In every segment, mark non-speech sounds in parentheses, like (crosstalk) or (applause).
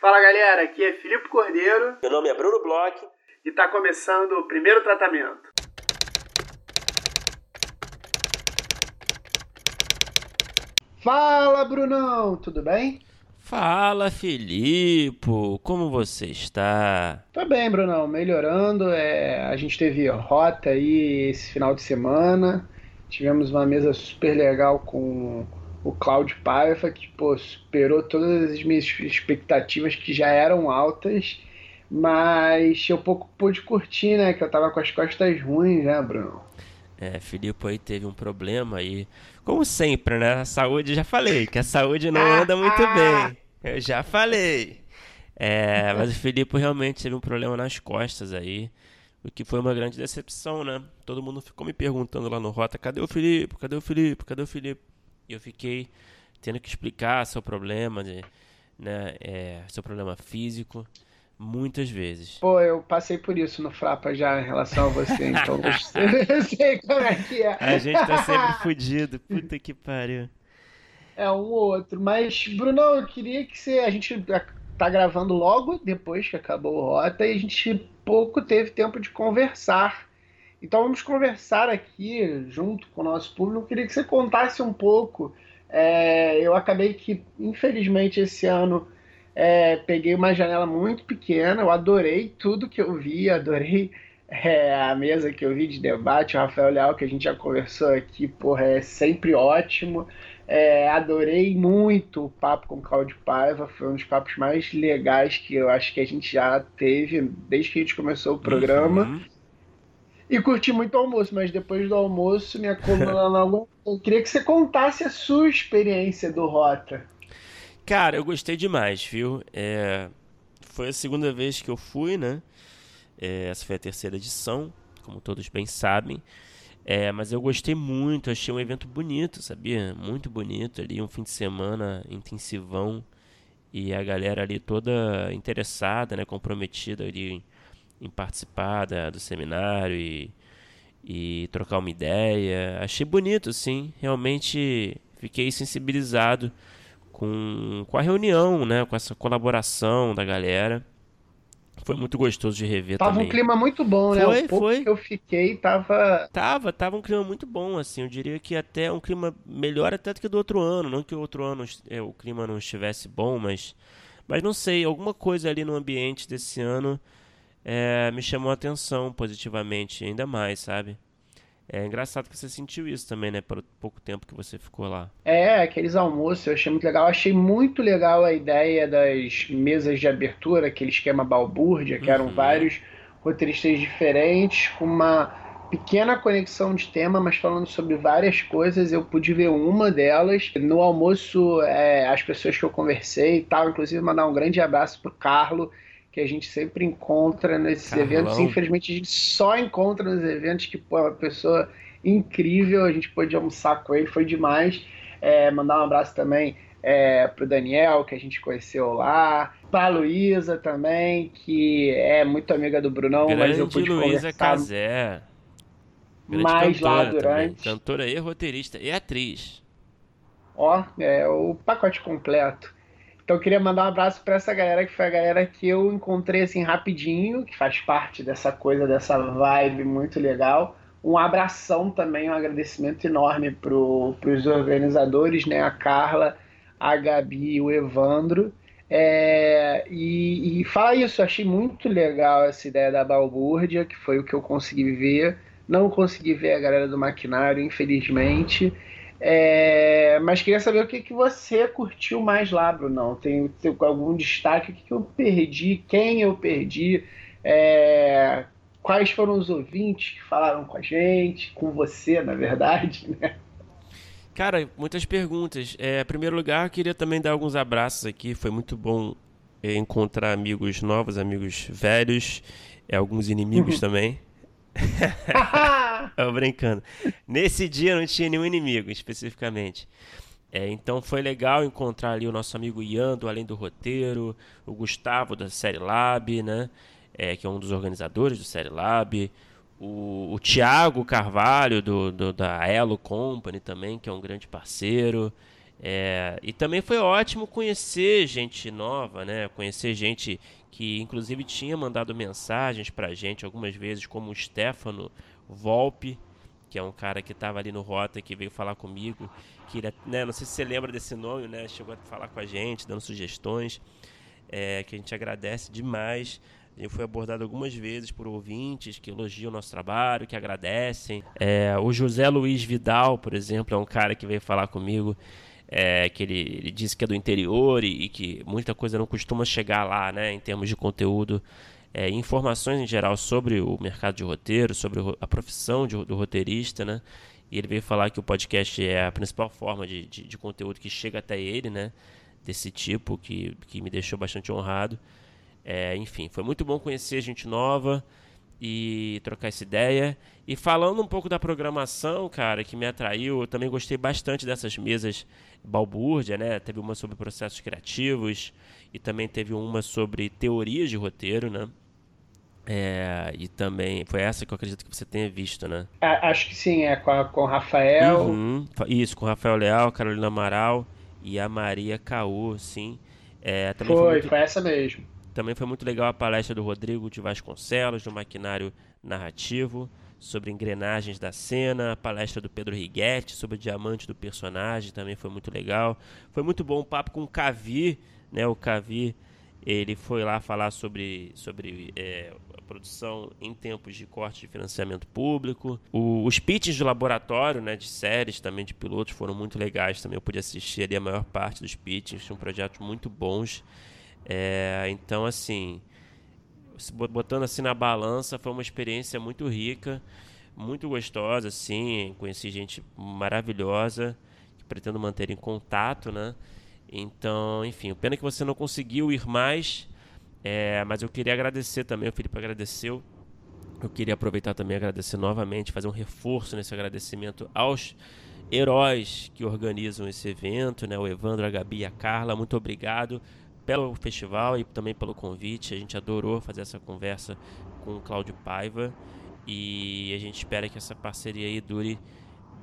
Fala galera, aqui é Filipe Cordeiro. Meu nome é Bruno Bloch. E está começando o primeiro tratamento. Fala Brunão, tudo bem? Fala Filipe, como você está? Tô bem, Brunão, melhorando. É, a gente teve rota aí esse final de semana. Tivemos uma mesa super legal com o Cloud Paiva, que pô, superou todas as minhas expectativas que já eram altas, mas eu pouco pude curtir, né? Que eu tava com as costas ruins, né, Bruno? É, Filipe aí teve um problema aí, como sempre, né? A saúde, já falei, que a saúde não anda muito bem. Eu já falei. É, mas o Filipe realmente teve um problema nas costas aí, o que foi uma grande decepção, né? Todo mundo ficou me perguntando lá no Rota, cadê o Filipe? Cadê o Filipe? Cadê o Filipe? E eu fiquei tendo que explicar seu problema, de, né, é, seu problema físico, muitas vezes. Pô, eu passei por isso no Frapa já em relação a você, então (laughs) (laughs) eu sei como é que é. A gente tá sempre (laughs) fudido, puta que pariu. É um ou outro, mas Bruno, eu queria que você, a gente tá gravando logo depois que acabou o Rota e a gente pouco teve tempo de conversar então vamos conversar aqui junto com o nosso público. Eu queria que você contasse um pouco. É, eu acabei que, infelizmente, esse ano é, peguei uma janela muito pequena. Eu adorei tudo que eu vi, adorei é, a mesa que eu vi de debate. O Rafael Leal, que a gente já conversou aqui, porra, é sempre ótimo. É, adorei muito o papo com o Claudio Paiva, foi um dos papos mais legais que eu acho que a gente já teve desde que a gente começou o programa. Uhum. E curti muito o almoço, mas depois do almoço, minha coluna não (laughs) Eu queria que você contasse a sua experiência do Rota. Cara, eu gostei demais, viu? É... Foi a segunda vez que eu fui, né? É... Essa foi a terceira edição, como todos bem sabem. É, mas eu gostei muito, achei um evento bonito, sabia? Muito bonito ali, um fim de semana intensivão e a galera ali toda interessada, né, comprometida ali em participar da, do seminário e, e trocar uma ideia. Achei bonito, sim. Realmente fiquei sensibilizado com, com a reunião, né? Com essa colaboração da galera. Foi muito gostoso de rever tava também. Tava um clima muito bom, né? Foi, o pouco foi. que eu fiquei tava... Tava, tava um clima muito bom, assim. Eu diria que até um clima melhor até do que do outro ano. Não que o outro ano é, o clima não estivesse bom, mas... Mas não sei, alguma coisa ali no ambiente desse ano é, me chamou a atenção positivamente, ainda mais, sabe? É engraçado que você sentiu isso também, né? Pelo pouco tempo que você ficou lá. É, aqueles almoços eu achei muito legal. Eu achei muito legal a ideia das mesas de abertura, aquele esquema balbúrdia, que uhum. eram vários roteiristas diferentes, com uma pequena conexão de tema, mas falando sobre várias coisas. Eu pude ver uma delas. No almoço, é, as pessoas que eu conversei e tal, inclusive mandar um grande abraço pro Carlo que a gente sempre encontra nesses Carlão. eventos. Infelizmente, a gente só encontra nos eventos que, pô, é uma pessoa incrível, a gente pôde almoçar com ele, foi demais. É, mandar um abraço também é, pro Daniel, que a gente conheceu lá, pra Luísa também, que é muito amiga do Brunão, Grande mas eu pude Luísa Casé. mais lá durante. Também. Cantora e roteirista e atriz. Ó, é o pacote completo. Então eu queria mandar um abraço para essa galera que foi a galera que eu encontrei assim rapidinho, que faz parte dessa coisa, dessa vibe muito legal. Um abração também, um agradecimento enorme para os organizadores, né? A Carla, a Gabi e o Evandro. É, e, e fala isso, achei muito legal essa ideia da balbúrdia, que foi o que eu consegui ver. Não consegui ver a galera do maquinário, infelizmente. É, mas queria saber o que, que você curtiu mais lá, Brunão. Tem, tem algum destaque? O que, que eu perdi? Quem eu perdi? É, quais foram os ouvintes que falaram com a gente? Com você, na verdade, né? Cara, muitas perguntas. É, em primeiro lugar, queria também dar alguns abraços aqui. Foi muito bom é, encontrar amigos novos, amigos velhos, é, alguns inimigos uhum. também. (laughs) Eu brincando. Nesse dia não tinha nenhum inimigo, especificamente. É, então foi legal encontrar ali o nosso amigo Ian, do Além do Roteiro, o Gustavo da Série Lab, né? É, que é um dos organizadores do Série Lab, o, o Tiago Carvalho do, do, da Elo Company também, que é um grande parceiro. É, e também foi ótimo conhecer gente nova, né? Conhecer gente que inclusive tinha mandado mensagens pra gente algumas vezes, como o Stefano Volpe, que é um cara que estava ali no Rota, que veio falar comigo, que ele, né, não sei se você lembra desse nome, né? Chegou a falar com a gente, dando sugestões, é, que a gente agradece demais. Ele foi abordado algumas vezes por ouvintes que elogiam o nosso trabalho, que agradecem. É, o José Luiz Vidal, por exemplo, é um cara que veio falar comigo é, que ele, ele disse que é do interior e, e, que muita coisa não costuma chegar lá, né, em termos de conteúdo, é, informações em geral sobre o mercado de roteiro, sobre a profissão de, do roteirista, né, e ele veio falar que o podcast é a principal forma de, de, de conteúdo que chega até ele, né, desse tipo, que, que me deixou bastante honrado. É, enfim, foi muito bom conhecer gente nova, e trocar essa ideia. E falando um pouco da programação, cara, que me atraiu, eu também gostei bastante dessas mesas balbúrdia, né? Teve uma sobre processos criativos e também teve uma sobre teorias de roteiro, né? É, e também foi essa que eu acredito que você tenha visto, né? Acho que sim, é com, a, com o Rafael. Uhum, isso, com o Rafael Leal, Carolina Amaral e a Maria Caú, sim. É, foi, foi, muito... foi essa mesmo. Também foi muito legal a palestra do Rodrigo de Vasconcelos, do Maquinário Narrativo, sobre engrenagens da cena, a palestra do Pedro Righetti sobre o diamante do personagem, também foi muito legal. Foi muito bom o papo com o Cavi, né? O Cavi, ele foi lá falar sobre, sobre é, a produção em tempos de corte de financiamento público. O, os pitches do laboratório, né, de séries, também de pilotos, foram muito legais também. Eu pude assistir ali a maior parte dos pitches, são projetos muito bons. É, então, assim, botando assim na balança, foi uma experiência muito rica, muito gostosa, assim. Conheci gente maravilhosa que pretendo manter em contato, né? Então, enfim, pena que você não conseguiu ir mais, é, mas eu queria agradecer também, o Felipe agradeceu. Eu queria aproveitar também agradecer novamente, fazer um reforço nesse agradecimento aos heróis que organizam esse evento, né? O Evandro, a Gabi e a Carla, muito obrigado pelo festival e também pelo convite. A gente adorou fazer essa conversa com o Cláudio Paiva e a gente espera que essa parceria aí dure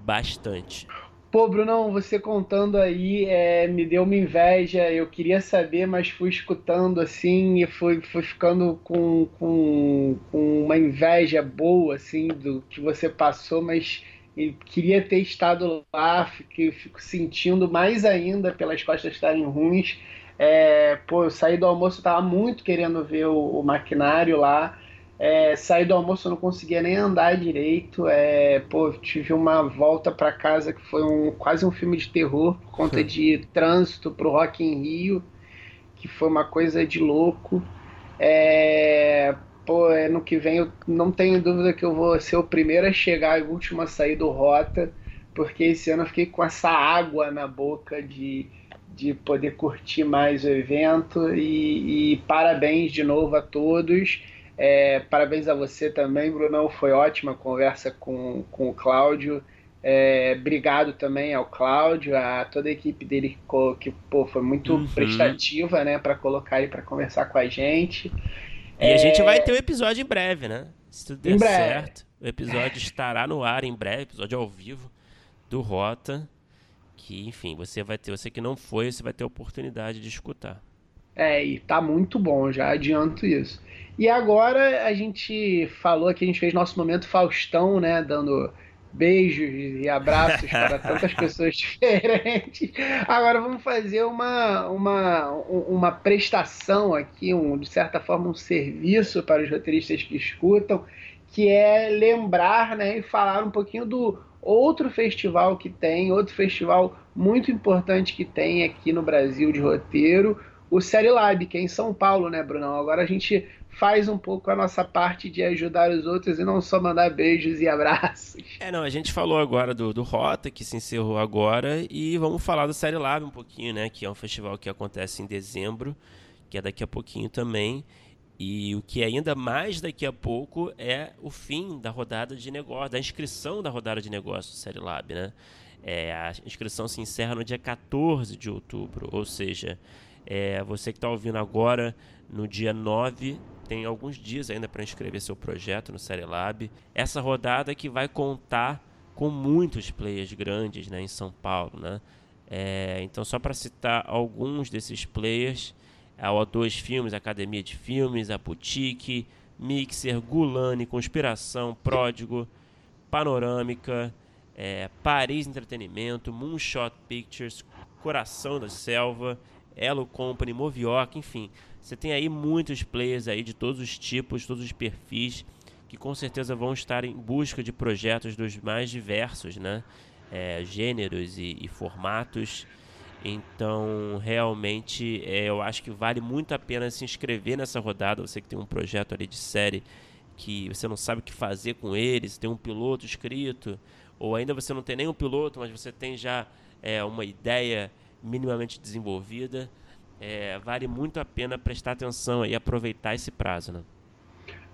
bastante. Pô, Brunão, você contando aí é, me deu uma inveja. Eu queria saber, mas fui escutando assim e fui, fui ficando com, com, com uma inveja boa assim do que você passou, mas queria ter estado lá. Fico, fico sentindo mais ainda pelas costas estarem ruins é, pô, eu saí do almoço, tava muito querendo ver o, o maquinário lá. É, saí do almoço, eu não conseguia nem andar direito. É, pô, tive uma volta para casa que foi um, quase um filme de terror por conta de trânsito pro Rock in Rio, que foi uma coisa de louco. É, pô, ano que vem eu não tenho dúvida que eu vou ser o primeiro a chegar e o último a sair do Rota, porque esse ano eu fiquei com essa água na boca de de poder curtir mais o evento e, e parabéns de novo a todos. É, parabéns a você também, Brunão. Foi ótima a conversa com, com o Cláudio. É, obrigado também ao Cláudio, a toda a equipe dele que pô, foi muito uhum. prestativa né, para colocar ele para conversar com a gente. E é... a gente vai ter um episódio em breve, né? Se tudo der certo. O episódio estará no ar em breve, episódio ao vivo do Rota que, enfim, você vai ter, você que não foi, você vai ter a oportunidade de escutar. É, e tá muito bom, já adianto isso. E agora a gente falou que a gente fez nosso momento Faustão, né, dando beijos e abraços para (laughs) tantas pessoas diferentes. Agora vamos fazer uma, uma, uma prestação aqui, um, de certa forma um serviço para os roteiristas que escutam, que é lembrar né, e falar um pouquinho do outro festival que tem, outro festival muito importante que tem aqui no Brasil de roteiro, o Série Lab, que é em São Paulo, né, Brunão? Agora a gente faz um pouco a nossa parte de ajudar os outros e não só mandar beijos e abraços. É, não, a gente falou agora do, do Rota, que se encerrou agora, e vamos falar do Série Lab um pouquinho, né, que é um festival que acontece em dezembro, que é daqui a pouquinho também. E o que é ainda mais daqui a pouco é o fim da rodada de negócio, da inscrição da rodada de negócios do Série Lab, né? É, a inscrição se encerra no dia 14 de outubro, ou seja, é, você que está ouvindo agora, no dia 9, tem alguns dias ainda para inscrever seu projeto no Série Lab. Essa rodada que vai contar com muitos players grandes né, em São Paulo, né? É, então, só para citar alguns desses players, a O2 Filmes, Academia de Filmes, a Boutique, Mixer, Gulani, Conspiração, Pródigo, Panorâmica, é, Paris Entretenimento, Moonshot Pictures, Coração da Selva, Elo Company, Movioc, enfim. Você tem aí muitos players aí de todos os tipos, todos os perfis, que com certeza vão estar em busca de projetos dos mais diversos, né? É, gêneros e, e, formatos. Então, realmente, é, eu acho que vale muito a pena se inscrever nessa rodada. Você que tem um projeto ali de série que você não sabe o que fazer com ele, você tem um piloto escrito, ou ainda você não tem nenhum piloto, mas você tem já é, uma ideia minimamente desenvolvida. É, vale muito a pena prestar atenção e aproveitar esse prazo, né?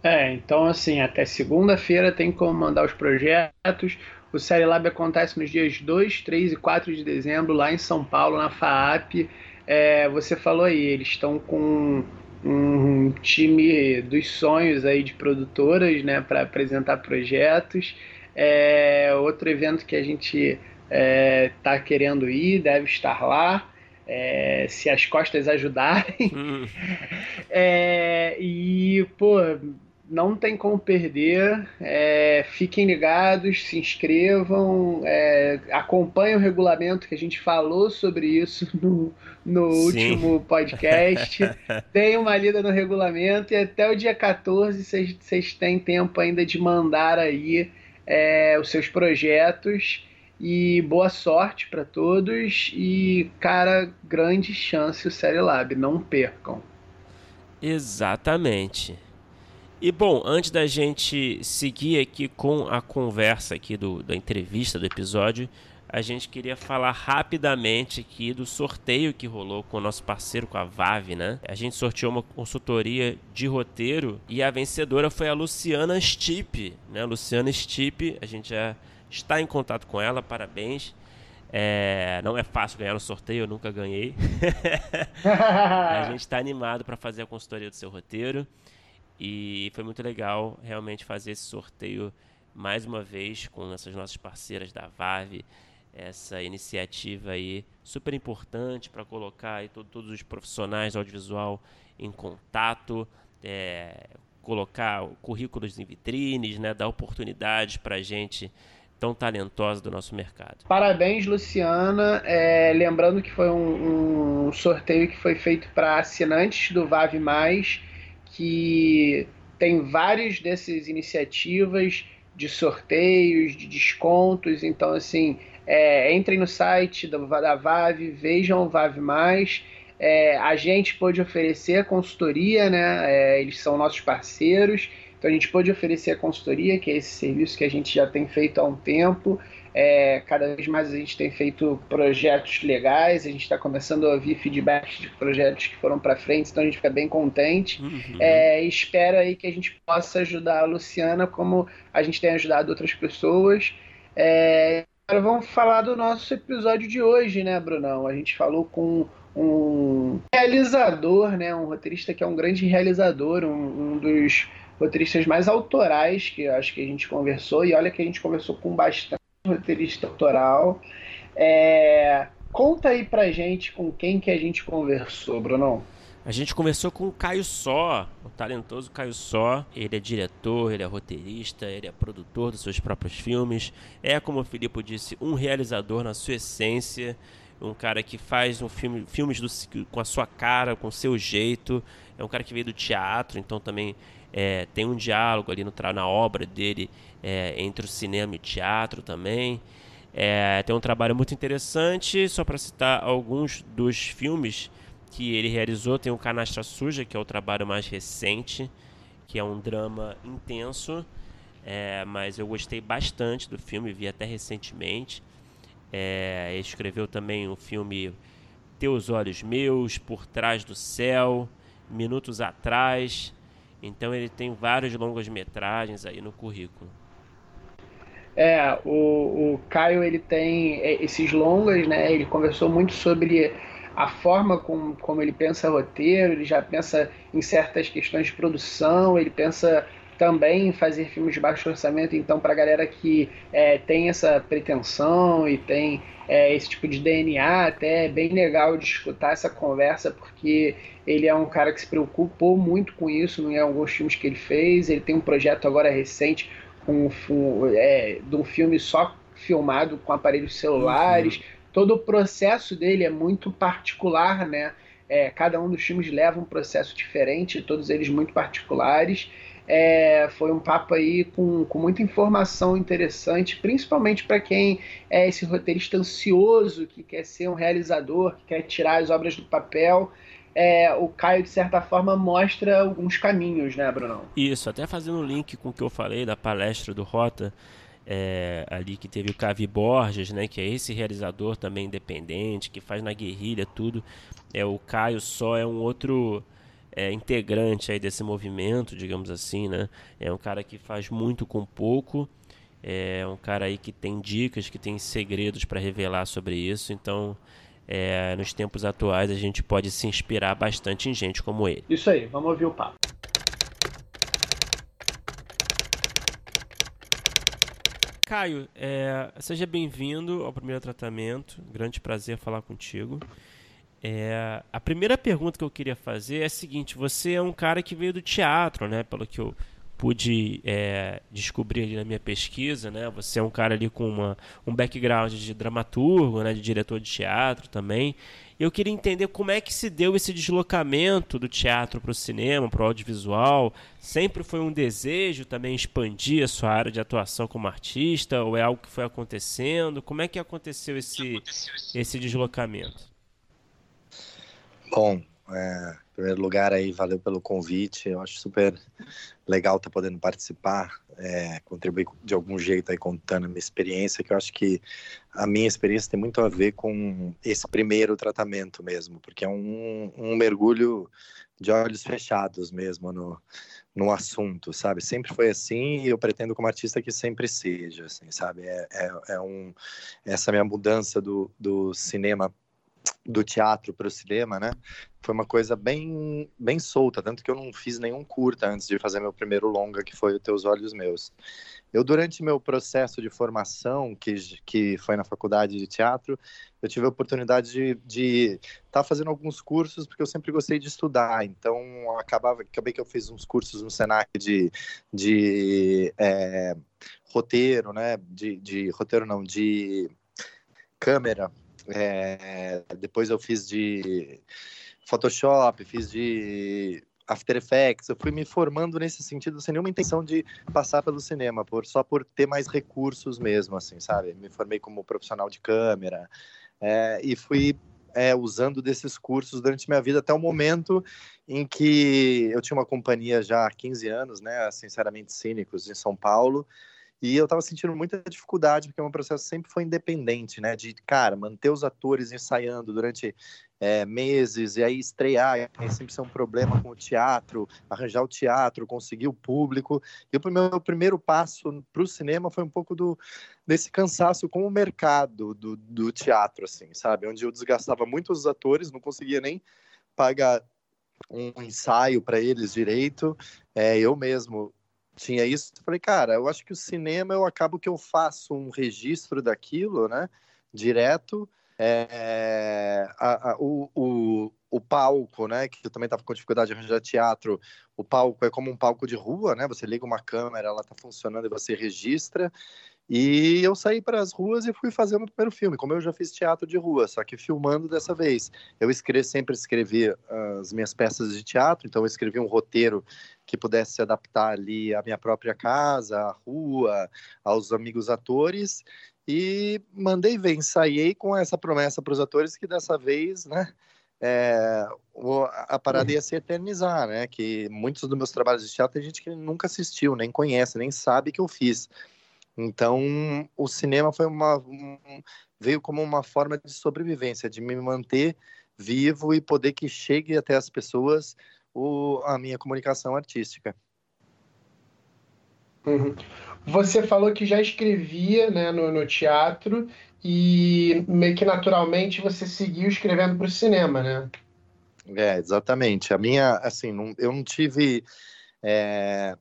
É, então assim, até segunda-feira tem como mandar os projetos. O Série Lab acontece nos dias 2, 3 e 4 de dezembro, lá em São Paulo, na FAAP. É, você falou aí, eles estão com um time dos sonhos aí de produtoras, né, para apresentar projetos. É, outro evento que a gente está é, querendo ir, deve estar lá. É, se as costas ajudarem. Hum. (laughs) É, e, pô, não tem como perder. É, fiquem ligados, se inscrevam, é, acompanhem o regulamento que a gente falou sobre isso no, no último podcast. (laughs) Deem uma lida no regulamento e até o dia 14 vocês têm tempo ainda de mandar aí é, os seus projetos. E boa sorte para todos. E, cara, grande chance o Série Lab. Não percam. Exatamente. E bom, antes da gente seguir aqui com a conversa aqui do, da entrevista do episódio, a gente queria falar rapidamente aqui do sorteio que rolou com o nosso parceiro, com a Vave, né? A gente sorteou uma consultoria de roteiro e a vencedora foi a Luciana Stipe, né? Luciana Stipe, a gente já está em contato com ela, parabéns. É, não é fácil ganhar no sorteio, eu nunca ganhei. (laughs) a gente está animado para fazer a consultoria do seu roteiro. E foi muito legal realmente fazer esse sorteio mais uma vez com essas nossas parceiras da VAV, essa iniciativa aí super importante para colocar aí todo, todos os profissionais audiovisual em contato, é, colocar currículos em vitrines, né, dar oportunidades para gente tão talentosa do nosso mercado. Parabéns, Luciana. É, lembrando que foi um, um sorteio que foi feito para assinantes do VAV que tem várias dessas iniciativas de sorteios, de descontos. Então, assim, é, entrem no site da, da VAV, vejam o VAV+. É, a gente pode oferecer consultoria, né? É, eles são nossos parceiros. Então, a gente pode oferecer a consultoria, que é esse serviço que a gente já tem feito há um tempo. É, cada vez mais a gente tem feito projetos legais, a gente está começando a ouvir feedbacks de projetos que foram para frente, então a gente fica bem contente. Uhum. É, espera aí que a gente possa ajudar a Luciana como a gente tem ajudado outras pessoas. É, agora vamos falar do nosso episódio de hoje, né, Brunão? A gente falou com um realizador, né, um roteirista que é um grande realizador, um, um dos roteiristas mais autorais que acho que a gente conversou, e olha que a gente conversou com bastante roteirista autoral. É... Conta aí pra gente com quem que a gente conversou, Bruno. A gente conversou com o Caio Só, o talentoso Caio Só. Ele é diretor, ele é roteirista, ele é produtor dos seus próprios filmes. É, como o Filipe disse, um realizador na sua essência. Um cara que faz um filme, filmes do, com a sua cara, com o seu jeito. É um cara que veio do teatro, então também é, tem um diálogo ali no, na obra dele é, entre o cinema e o teatro também. É, tem um trabalho muito interessante, só para citar alguns dos filmes que ele realizou. Tem o Canastra Suja, que é o trabalho mais recente, que é um drama intenso, é, mas eu gostei bastante do filme, vi até recentemente. É, escreveu também o filme Teus Olhos Meus, Por Trás do Céu, Minutos Atrás. Então ele tem vários longas metragens aí no currículo. É, o, o Caio ele tem é, esses longas, né? Ele conversou muito sobre a forma com, como ele pensa roteiro, ele já pensa em certas questões de produção, ele pensa também fazer filmes de baixo orçamento. Então, para a galera que é, tem essa pretensão e tem é, esse tipo de DNA, até é bem legal de escutar essa conversa, porque ele é um cara que se preocupou muito com isso em alguns filmes que ele fez. Ele tem um projeto agora recente com, com é, de um filme só filmado com aparelhos celulares. Uhum. Todo o processo dele é muito particular, né? É, cada um dos filmes leva um processo diferente, todos eles muito particulares. É, foi um papo aí com, com muita informação interessante, principalmente para quem é esse roteirista ansioso, que quer ser um realizador, que quer tirar as obras do papel. É, o Caio, de certa forma, mostra alguns caminhos, né, Bruno? Isso, até fazendo um link com o que eu falei da palestra do Rota, é, ali que teve o Cavi Borges, né, que é esse realizador também independente, que faz na guerrilha tudo. É, o Caio só é um outro é, integrante aí desse movimento, digamos assim, né? É um cara que faz muito com pouco, é um cara aí que tem dicas, que tem segredos para revelar sobre isso, então é, nos tempos atuais a gente pode se inspirar bastante em gente como ele. Isso aí, vamos ouvir o papo. Caio, é, seja bem-vindo ao primeiro tratamento. Grande prazer falar contigo. É, a primeira pergunta que eu queria fazer é a seguinte: você é um cara que veio do teatro, né? Pelo que eu pude é, descobrir ali na minha pesquisa, né? Você é um cara ali com uma, um background de dramaturgo, né? De diretor de teatro também. Eu queria entender como é que se deu esse deslocamento do teatro para o cinema, para o audiovisual. Sempre foi um desejo também expandir a sua área de atuação como artista, ou é algo que foi acontecendo? Como é que aconteceu esse, esse deslocamento? Bom, é, em primeiro lugar aí, valeu pelo convite. Eu acho super legal estar tá podendo participar, é, contribuir de algum jeito aí contando a minha experiência, que eu acho que a minha experiência tem muito a ver com esse primeiro tratamento mesmo, porque é um, um mergulho de olhos fechados mesmo no, no assunto, sabe? Sempre foi assim e eu pretendo como artista que sempre seja, assim, sabe? É, é, é um, essa minha mudança do, do cinema do teatro para o cinema, né? Foi uma coisa bem, bem solta, tanto que eu não fiz nenhum curta antes de fazer meu primeiro longa, que foi o Teus Olhos Meus. Eu, durante meu processo de formação, que, que foi na faculdade de teatro, eu tive a oportunidade de estar tá fazendo alguns cursos, porque eu sempre gostei de estudar. Então, acabava, acabei que eu fiz uns cursos no Senac de, de é, roteiro, né? De, de roteiro não, de câmera é, depois eu fiz de Photoshop, fiz de After Effects. Eu fui me formando nesse sentido sem nenhuma intenção de passar pelo cinema, por, só por ter mais recursos mesmo, assim, sabe? Me formei como profissional de câmera é, e fui é, usando desses cursos durante minha vida até o momento em que eu tinha uma companhia já há 15 anos, né? Sinceramente Cínicos, em São Paulo. E eu tava sentindo muita dificuldade, porque o meu processo sempre foi independente, né? De, cara, manter os atores ensaiando durante é, meses, e aí estrear, e sempre ser um problema com o teatro, arranjar o teatro, conseguir o público. E o meu primeiro passo para o cinema foi um pouco do, desse cansaço com o mercado do, do teatro, assim, sabe? Onde eu desgastava muito os atores, não conseguia nem pagar um ensaio para eles direito. É, eu mesmo tinha isso. Falei, cara, eu acho que o cinema eu acabo que eu faço um registro daquilo, né? Direto. É, a, a, o, o, o palco, né? Que eu também estava com dificuldade de arranjar teatro. O palco é como um palco de rua, né? Você liga uma câmera, ela está funcionando e você registra. E eu saí para as ruas e fui fazer o primeiro filme, como eu já fiz teatro de rua, só que filmando dessa vez. Eu escrevi, sempre escrevi as minhas peças de teatro, então eu escrevi um roteiro que pudesse se adaptar ali à minha própria casa, à rua, aos amigos atores, e mandei ver, ensaiei com essa promessa para os atores que dessa vez, né, é, a parada ia se eternizar, né? Que muitos dos meus trabalhos de teatro tem gente que nunca assistiu, nem conhece, nem sabe que eu fiz. Então, o cinema foi uma um, veio como uma forma de sobrevivência, de me manter vivo e poder que chegue até as pessoas o, a minha comunicação artística. Uhum. Você falou que já escrevia né, no, no, teatro e meio que naturalmente você seguiu escrevendo para o cinema, né? É, exatamente. A minha, assim, não, eu não tive é,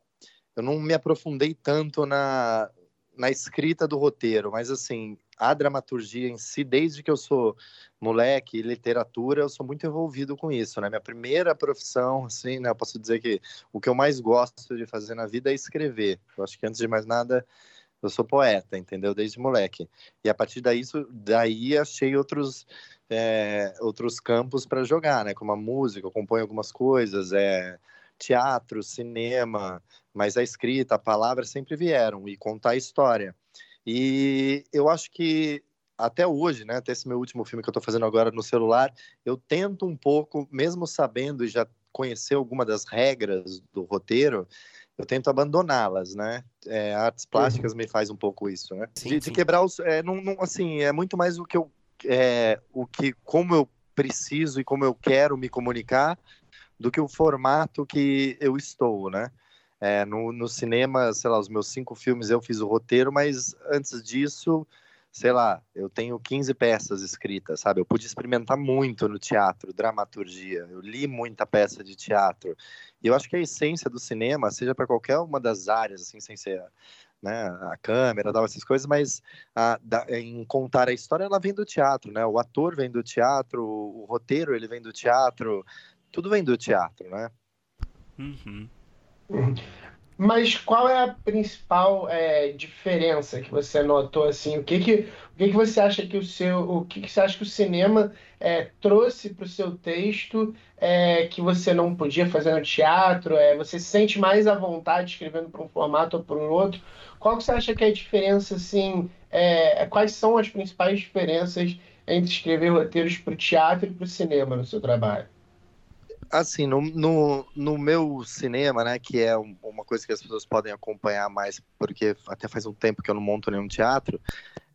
eu não me aprofundei tanto na, na escrita do roteiro, mas assim, a dramaturgia em si, desde que eu sou moleque, literatura, eu sou muito envolvido com isso, né? Minha primeira profissão, assim, né? Eu posso dizer que o que eu mais gosto de fazer na vida é escrever. Eu acho que antes de mais nada, eu sou poeta, entendeu? Desde moleque. E a partir daí, daí achei outros, é, outros campos para jogar, né? Como a música, eu algumas coisas, é, teatro, cinema, mas a escrita, a palavra sempre vieram e contar a história. E eu acho que até hoje, né, até esse meu último filme que eu estou fazendo agora no celular, eu tento um pouco, mesmo sabendo e já conhecer alguma das regras do roteiro, eu tento abandoná-las, né? É, artes plásticas uhum. me faz um pouco isso, né? Sim, de, de, quebrar os, é, não, não, assim, é muito mais o que eu, é, o que, como eu preciso e como eu quero me comunicar, do que o formato que eu estou, né? É, no, no cinema, sei lá, os meus cinco filmes eu fiz o roteiro, mas antes disso, sei lá, eu tenho 15 peças escritas, sabe? Eu pude experimentar muito no teatro, dramaturgia, eu li muita peça de teatro. E eu acho que a essência do cinema, seja para qualquer uma das áreas, assim, sem ser né, a câmera, tal, essas coisas, mas a, da, em contar a história, ela vem do teatro, né? O ator vem do teatro, o roteiro, ele vem do teatro, tudo vem do teatro, né? Uhum. Mas qual é a principal é, diferença que você notou assim? O que que, o que que você acha que o seu, o que, que você acha que o cinema é, trouxe para o seu texto é, que você não podia fazer no teatro? É, você se sente mais à vontade escrevendo para um formato ou para um outro? Qual que você acha que é a diferença assim? É, quais são as principais diferenças entre escrever roteiros para o teatro e para o cinema no seu trabalho? Assim, no, no, no, meu cinema, né, que é uma coisa que as pessoas podem acompanhar mais, porque até faz um tempo que eu não monto nenhum teatro,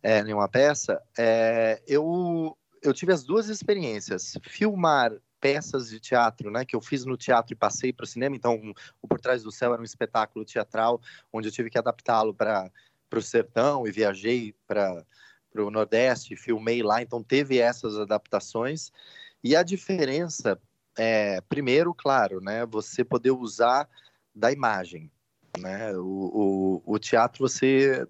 é, nenhuma peça, é, eu, eu tive as duas experiências. Filmar peças de teatro, né, que eu fiz no teatro e passei para o cinema, então o Por Trás do Céu era um espetáculo teatral, onde eu tive que adaptá-lo para o sertão e viajei para o Nordeste, filmei lá, então teve essas adaptações. E a diferença é, primeiro, claro, né, você poder usar da imagem, né, o, o, o teatro você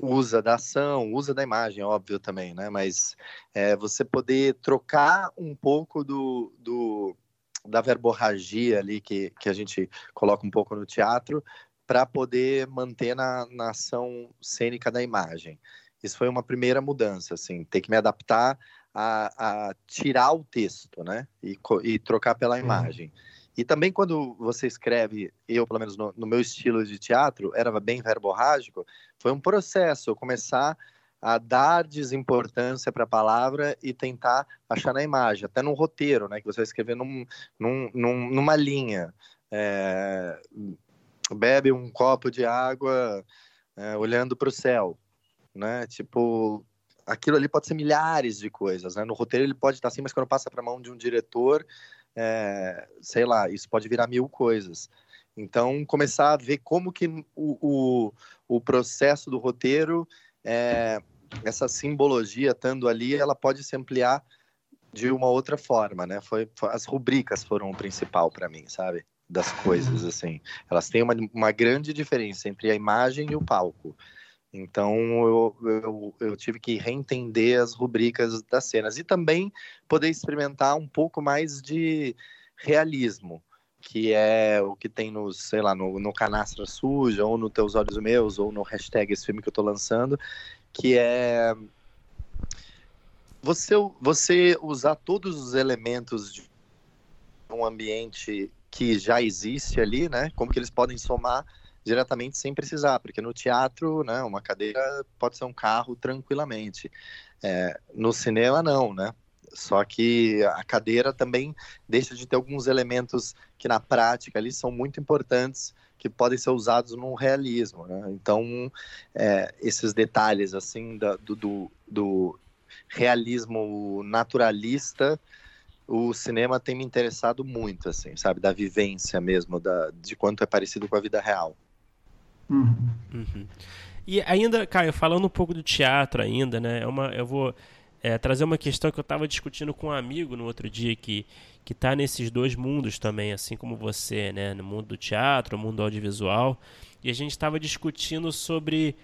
usa da ação, usa da imagem, óbvio também, né, mas é, você poder trocar um pouco do, do da verborragia ali que, que a gente coloca um pouco no teatro para poder manter na, na ação cênica da imagem. Isso foi uma primeira mudança, assim, ter que me adaptar a, a tirar o texto, né? E, e trocar pela uhum. imagem. E também quando você escreve, eu pelo menos no, no, meu estilo de teatro, era bem verborrágico, foi um processo eu começar a dar desimportância para a palavra e tentar achar na imagem, até no roteiro, né? Que você vai escrever num, num, num, numa linha. É, bebe um copo de água é, olhando para o céu, né? Tipo, aquilo ali pode ser milhares de coisas, né? No roteiro ele pode estar assim, mas quando passa para a mão de um diretor, é, sei lá, isso pode virar mil coisas. Então, começar a ver como que o, o, o processo do roteiro, é, essa simbologia estando ali, ela pode se ampliar de uma outra forma, né? Foi, foi as rubricas foram o principal para mim, sabe? Das coisas, assim. Elas têm uma, uma grande diferença entre a imagem e o palco. Então eu, eu, eu, tive que reentender as rubricas das cenas e também poder experimentar um pouco mais de realismo, que é o que tem no, sei lá, no, no Canastra Suja, ou no Teus Olhos Meus, ou no hashtag esse filme que eu estou lançando, que é você, você usar todos os elementos de um ambiente que já existe ali, né? Como que eles podem somar diretamente sem precisar, porque no teatro, né, uma cadeira pode ser um carro tranquilamente. É, no cinema, não, né? Só que a cadeira também deixa de ter alguns elementos que na prática ali são muito importantes, que podem ser usados no realismo, né? Então, é, esses detalhes, assim, da, do, do, do realismo naturalista, o cinema tem me interessado muito, assim, sabe? Da vivência mesmo, da, de quanto é parecido com a vida real. Uhum. Uhum. E ainda, Caio, falando um pouco do teatro ainda, né? É uma, eu vou. é, trazer uma questão que eu estava discutindo com um amigo no outro dia que que está nesses dois mundos também, assim como você, né? No mundo do teatro, no mundo audiovisual. E a gente estava discutindo sobre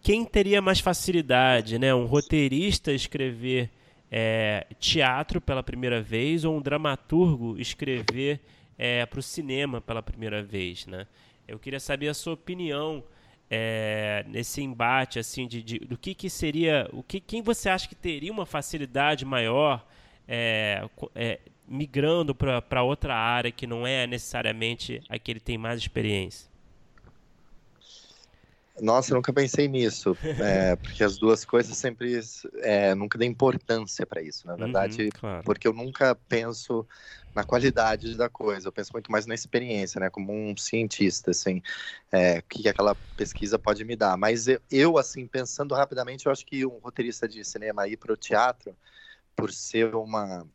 quem teria mais facilidade, né? Um roteirista escrever é, teatro pela primeira vez ou um dramaturgo escrever é, para o cinema pela primeira vez, né? Eu queria saber a sua opinião é, nesse embate assim de, de, do que, que seria o que quem você acha que teria uma facilidade maior é, é, migrando para outra área que não é necessariamente a que ele tem mais experiência? Nossa, eu nunca pensei nisso, é, porque as duas coisas sempre é, nunca dei importância para isso, na verdade, uhum, claro. porque eu nunca penso na qualidade da coisa, eu penso muito mais na experiência, né, como um cientista, assim, é, o que aquela pesquisa pode me dar. Mas eu, eu, assim, pensando rapidamente, eu acho que um roteirista de cinema ir para o teatro, por ser uma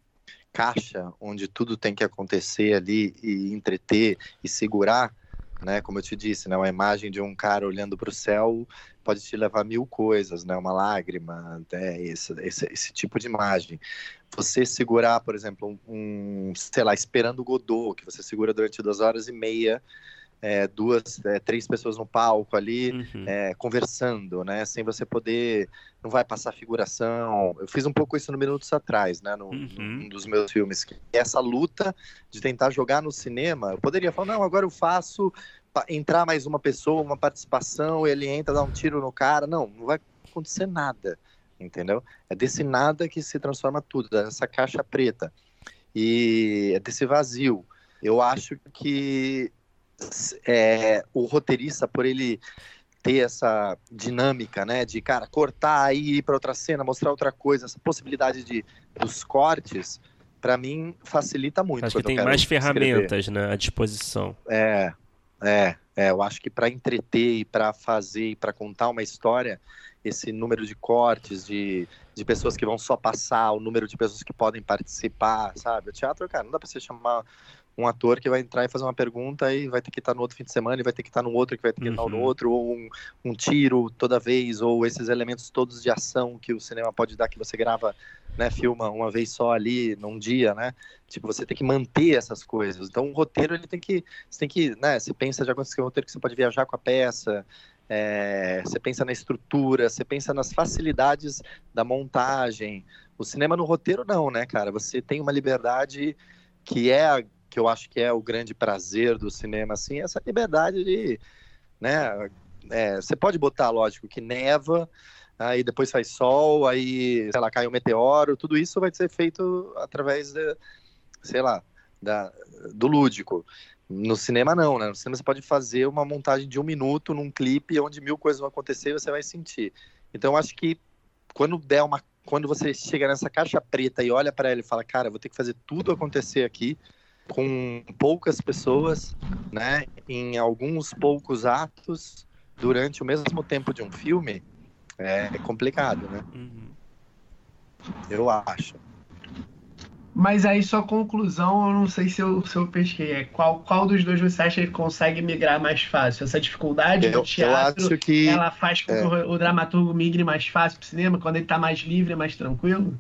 caixa onde tudo tem que acontecer ali e entreter e segurar, né? Como eu te disse, né? Uma imagem de um cara olhando para o céu pode te levar a mil coisas, né? Uma lágrima, né? esse, esse, esse, tipo de imagem. Você segurar, por exemplo, um, sei lá, esperando o Godot, que você segura durante duas horas e meia, é, duas, é, três pessoas no palco ali, uhum. é, conversando, né? Sem você poder, não vai passar figuração. Eu fiz um pouco isso no Minutos atrás, né? No, uhum. num dos meus filmes. Que essa luta de tentar jogar no cinema, eu poderia falar, não, agora eu faço entrar mais uma pessoa, uma participação, ele entra, dá um tiro no cara. Não, não vai acontecer nada, entendeu? É desse nada que se transforma tudo, dessa caixa preta. E é desse vazio. Eu acho que é, o roteirista, por ele ter essa dinâmica, né, de cara cortar e ir para outra cena, mostrar outra coisa, essa possibilidade de dos cortes, para mim facilita muito. Acho que tem mais ferramentas, escrever. né, à disposição. É, é, é, eu acho que para entreter e para fazer e para contar uma história, esse número de cortes, de, de pessoas que vão só passar, o número de pessoas que podem participar, sabe? O teatro, cara, não dá para você chamar um ator que vai entrar e fazer uma pergunta e vai ter que estar no outro fim de semana, e vai ter que estar no outro, que vai ter que estar uhum. no outro, ou um, um, tiro toda vez, ou esses elementos todos de ação que o cinema pode dar, que você grava, né, filma uma vez só ali, num dia, né? Tipo, você tem que manter essas coisas. Então, o roteiro, ele tem que, você tem que, né, você pensa já com esse roteiro que você pode viajar com a peça, é, você pensa na estrutura, você pensa nas facilidades da montagem. O cinema no roteiro, não, né, cara? Você tem uma liberdade que é a que eu acho que é o grande prazer do cinema, assim, essa liberdade de, né, é, você pode botar, lógico, que neva, aí depois faz sol, aí, sei lá, cai um meteoro, tudo isso vai ser feito através, de, sei lá, da, do lúdico. No cinema não, né? No cinema você pode fazer uma montagem de um minuto num clipe onde mil coisas vão acontecer e você vai sentir. Então eu acho que quando der uma, quando você chega nessa caixa preta e olha para ela e fala, cara, vou ter que fazer tudo acontecer aqui, com poucas pessoas, né, em alguns poucos atos durante o mesmo tempo de um filme, é complicado, né? Uhum. Eu acho. Mas aí sua conclusão, eu não sei se eu, se eu pesquei, é qual, qual dos dois você acha que consegue migrar mais fácil? Essa dificuldade eu, do teatro, que, ela faz com é... que o, o dramaturgo migre mais fácil para o cinema, quando ele está mais livre, mais tranquilo?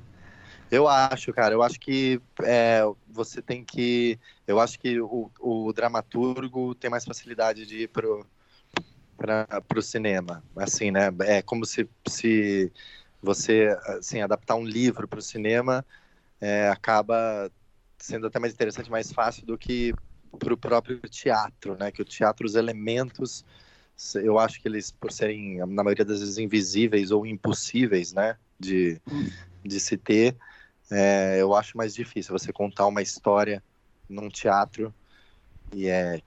Eu acho, cara, eu acho que é, você tem que. Eu acho que o, o dramaturgo tem mais facilidade de ir pro, para o cinema. Assim, né? É como se, se você assim, adaptar um livro para o cinema é, acaba sendo até mais interessante, mais fácil do que para o próprio teatro, né? Que o teatro, os elementos, eu acho que eles, por serem, na maioria das vezes, invisíveis ou impossíveis, né? De, de se ter, é, eu acho mais difícil você contar uma história num teatro e é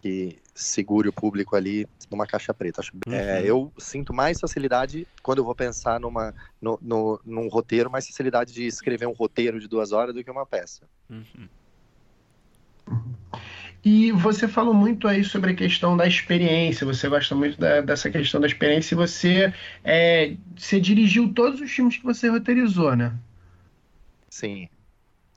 que segure o público ali numa caixa preta. Acho, é, uhum. é, eu sinto mais facilidade quando eu vou pensar numa, no, no, num roteiro, mais facilidade de escrever um roteiro de duas horas do que uma peça. Uhum. E você falou muito aí sobre a questão da experiência, você gosta muito da, dessa questão da experiência e você, é, você dirigiu todos os filmes que você roteirizou, né? Sim.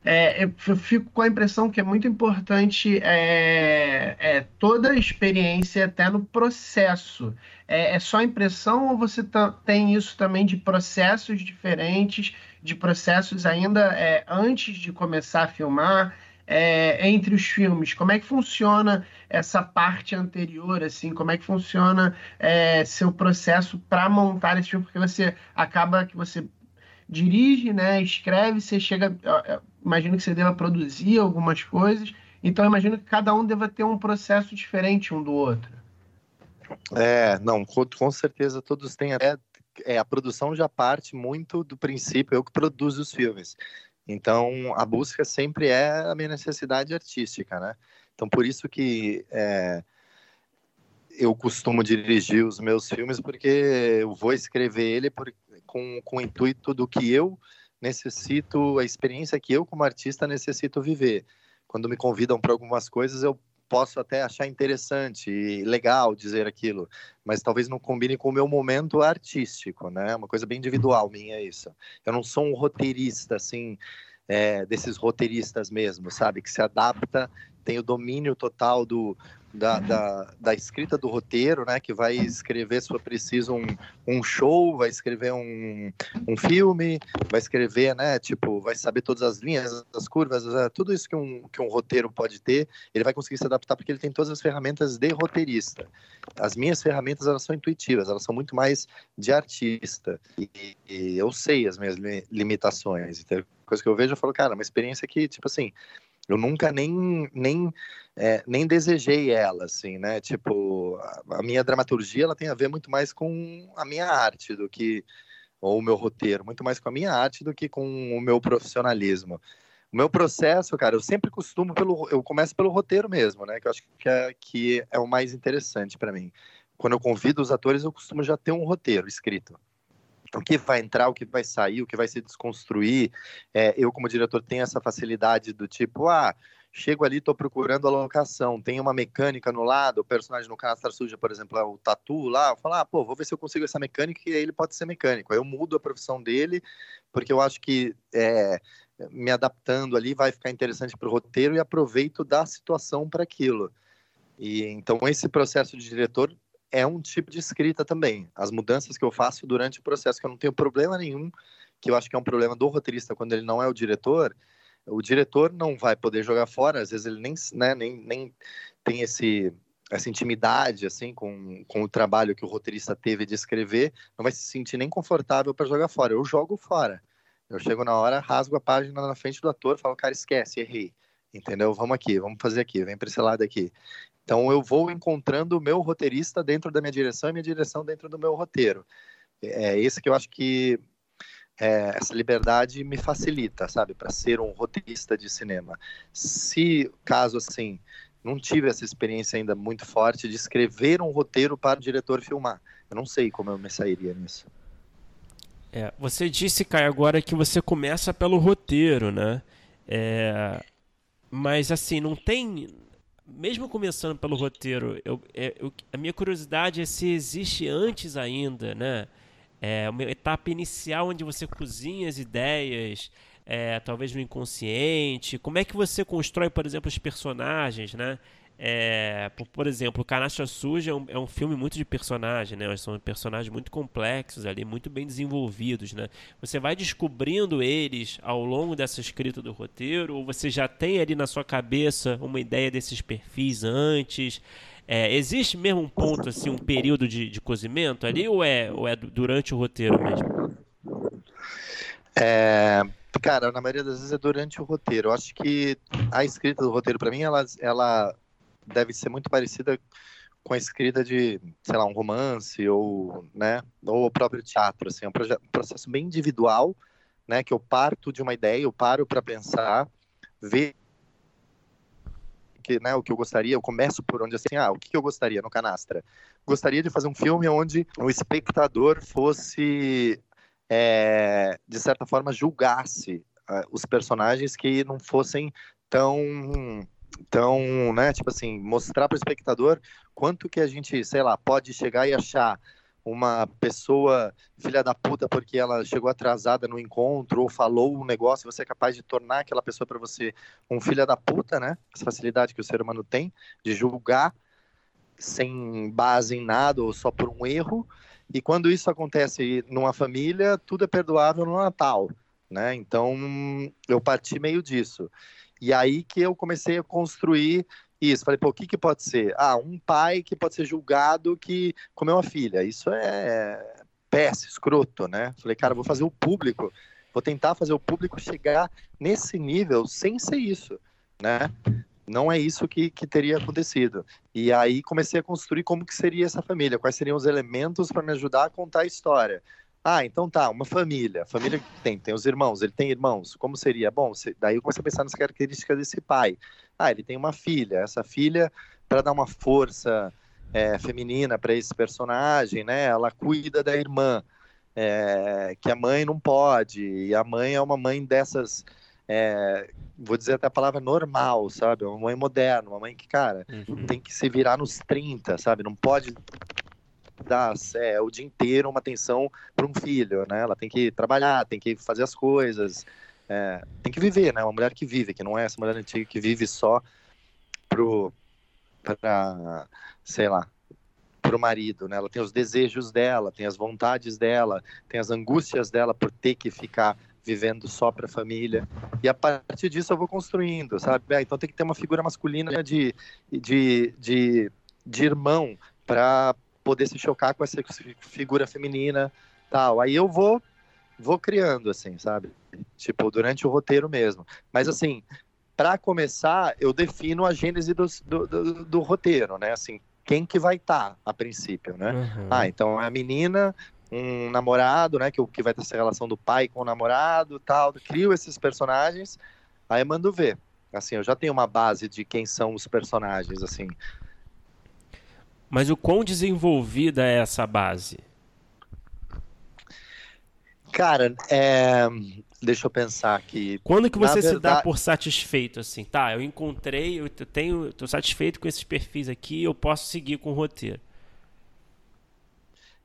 é, eu fico com a impressão que é muito importante é, é toda a experiência até no processo. É, é só impressão ou você tem isso também de processos diferentes, de processos ainda é, antes de começar a filmar, é, entre os filmes? Como é que funciona essa parte anterior, assim? Como é que funciona seu processo para montar esse filme? Porque você acaba que você dirige, né, escreve, você chega, imagino que você deva produzir algumas coisas, então imagino que cada um deva ter um processo diferente um do outro. É, não, com, com certeza todos têm até é, a produção já parte muito do princípio eu que produzo os filmes. Então a busca sempre é a minha necessidade artística, né? Então por isso que é, eu costumo dirigir os meus filmes porque eu vou escrever ele por, com, com o intuito do que eu necessito, a experiência que eu como artista necessito viver. Quando me convidam para algumas coisas, eu posso até achar interessante e legal dizer aquilo, mas talvez não combine com o meu momento artístico, né? Uma coisa bem individual minha isso. Eu não sou um roteirista assim, é, desses roteiristas mesmo, sabe? Que se adapta, tem o domínio total do, da, da, da, escrita do roteiro, né? Que vai escrever, se for preciso, um, um show, vai escrever um, um filme, vai escrever, né? Tipo, vai saber todas as linhas, as curvas, é, tudo isso que um, que um roteiro pode ter, ele vai conseguir se adaptar porque ele tem todas as ferramentas de roteirista. As minhas ferramentas, elas são intuitivas, elas são muito mais de artista. E, e eu sei as minhas limitações. Então, coisa que eu vejo, eu falo, cara, uma experiência que, tipo assim, eu nunca nem, nem, é, nem desejei ela, assim, né? Tipo, a, minha dramaturgia, ela tem a ver muito mais com a minha arte do que, ou o meu roteiro, muito mais com a minha arte do que com o meu profissionalismo. O meu processo, cara, eu sempre costumo pelo, eu começo pelo roteiro mesmo, né? Que eu acho que é, que é o mais interessante para mim. Quando eu convido os atores, eu costumo já ter um roteiro escrito o que vai entrar, o que vai sair, o que vai se desconstruir. É, eu, como diretor, tenho essa facilidade do tipo, ah, chego ali, estou procurando a locação, tem uma mecânica no lado, o personagem no Canastra Suja, por exemplo, é o Tatu lá, eu falo, ah, pô, vou ver se eu consigo essa mecânica e aí ele pode ser mecânico. Aí eu mudo a profissão dele, porque eu acho que é, me adaptando ali vai ficar interessante para o roteiro e aproveito da situação para aquilo. E então esse processo de diretor é um tipo de escrita também. As mudanças que eu faço durante o processo, que eu não tenho problema nenhum, que eu acho que é um problema do roteirista quando ele não é o diretor, o diretor não vai poder jogar fora, às vezes ele nem, né, nem, nem tem esse, essa intimidade assim com, com o trabalho que o roteirista teve de escrever, não vai se sentir nem confortável para jogar fora. Eu jogo fora. Eu chego na hora, rasgo a página na frente do ator, falo, cara, esquece, errei. Entendeu? Vamos aqui, vamos fazer aqui, vem para esse lado aqui. Então eu vou encontrando o meu roteirista dentro da minha direção e minha direção dentro do meu roteiro. É esse que eu acho que é, essa liberdade me facilita, sabe, para ser um roteirista de cinema. Se caso assim não tive essa experiência ainda muito forte de escrever um roteiro para o diretor filmar, eu não sei como eu me sairia nisso. É, você disse, Caio, agora que você começa pelo roteiro, né? É, mas assim, não tem mesmo começando pelo roteiro, eu, é, eu, a minha curiosidade é se existe antes ainda, né? É uma etapa inicial onde você cozinha as ideias, é, talvez no inconsciente. Como é que você constrói, por exemplo, os personagens, né? É, por, por, exemplo, Canastra Suja é um, é um, filme muito de personagem, né? São personagens muito complexos ali, muito bem desenvolvidos, né? Você vai descobrindo eles ao longo dessa escrita do roteiro, ou você já tem ali na sua cabeça uma ideia desses perfis antes? É, existe mesmo um ponto, assim, um período de, de cozimento ali, ou é, ou é durante o roteiro mesmo? É, cara, na maioria das vezes é durante o roteiro. Eu acho que a escrita do roteiro, para mim, ela, ela deve ser muito parecida com a escrita de, sei lá, um romance ou, né, ou o próprio teatro, assim, é um, um processo bem individual, né, que eu parto de uma ideia, eu paro para pensar, ver que, né, o que eu gostaria, eu começo por onde assim, ah, o que eu gostaria no Canastra? Gostaria de fazer um filme onde o espectador fosse, é, de certa forma, julgasse uh, os personagens que não fossem tão então, né, tipo assim, mostrar para o espectador quanto que a gente, sei lá, pode chegar e achar uma pessoa filha da puta porque ela chegou atrasada no encontro ou falou um negócio, você é capaz de tornar aquela pessoa para você um filha da puta, né? Essa facilidade que o ser humano tem de julgar sem base em nada ou só por um erro. E quando isso acontece numa família, tudo é perdoável no Natal, né? Então, eu parti meio disso. E aí que eu comecei a construir isso. Falei, pô, o que, que pode ser? Ah, um pai que pode ser julgado que comeu uma filha. Isso é péssimo, escroto, né? Falei, cara, vou fazer o público, vou tentar fazer o público chegar nesse nível sem ser isso, né? Não é isso que, que teria acontecido. E aí comecei a construir como que seria essa família, quais seriam os elementos para me ajudar a contar a história. Ah, então tá, uma família. Família que tem, tem os irmãos, ele tem irmãos. Como seria? Bom, daí eu comecei a pensar nas características desse pai. Ah, ele tem uma filha. Essa filha, para dar uma força é, feminina para esse personagem, né? Ela cuida da irmã, é, que a mãe não pode. E a mãe é uma mãe dessas. É, vou dizer até a palavra normal, sabe? Uma mãe moderna, uma mãe que, cara, uhum. tem que se virar nos 30, sabe? Não pode dar é, o dia inteiro uma atenção para um filho, né? Ela tem que trabalhar, tem que fazer as coisas, é, tem que viver, né? Uma mulher que vive, que não é essa mulher antiga que vive só pro para sei lá pro marido, né? Ela tem os desejos dela, tem as vontades dela, tem as angústias dela por ter que ficar vivendo só para a família. E a partir disso eu vou construindo, sabe? Ah, então tem que ter uma figura masculina de, de, de, de irmão para poder se chocar com essa figura feminina, tal. Aí eu vou vou criando assim, sabe? Tipo, durante o roteiro mesmo. Mas assim, para começar, eu defino a gênese do, do, do, do roteiro, né? Assim, quem que vai estar tá, a princípio, né? Uhum. Ah, então é a menina, um namorado, né? Que, que vai ter essa relação do pai com o namorado tal. Crio esses personagens, aí eu mando ver. Assim, eu já tenho uma base de quem são os personagens, assim. Mas o quão desenvolvida é essa base? Cara, é... deixa eu pensar aqui. Quando que você verdade... se dá por satisfeito assim? Tá, eu encontrei, eu tenho, tô satisfeito com esses perfis aqui, eu posso seguir com o roteiro.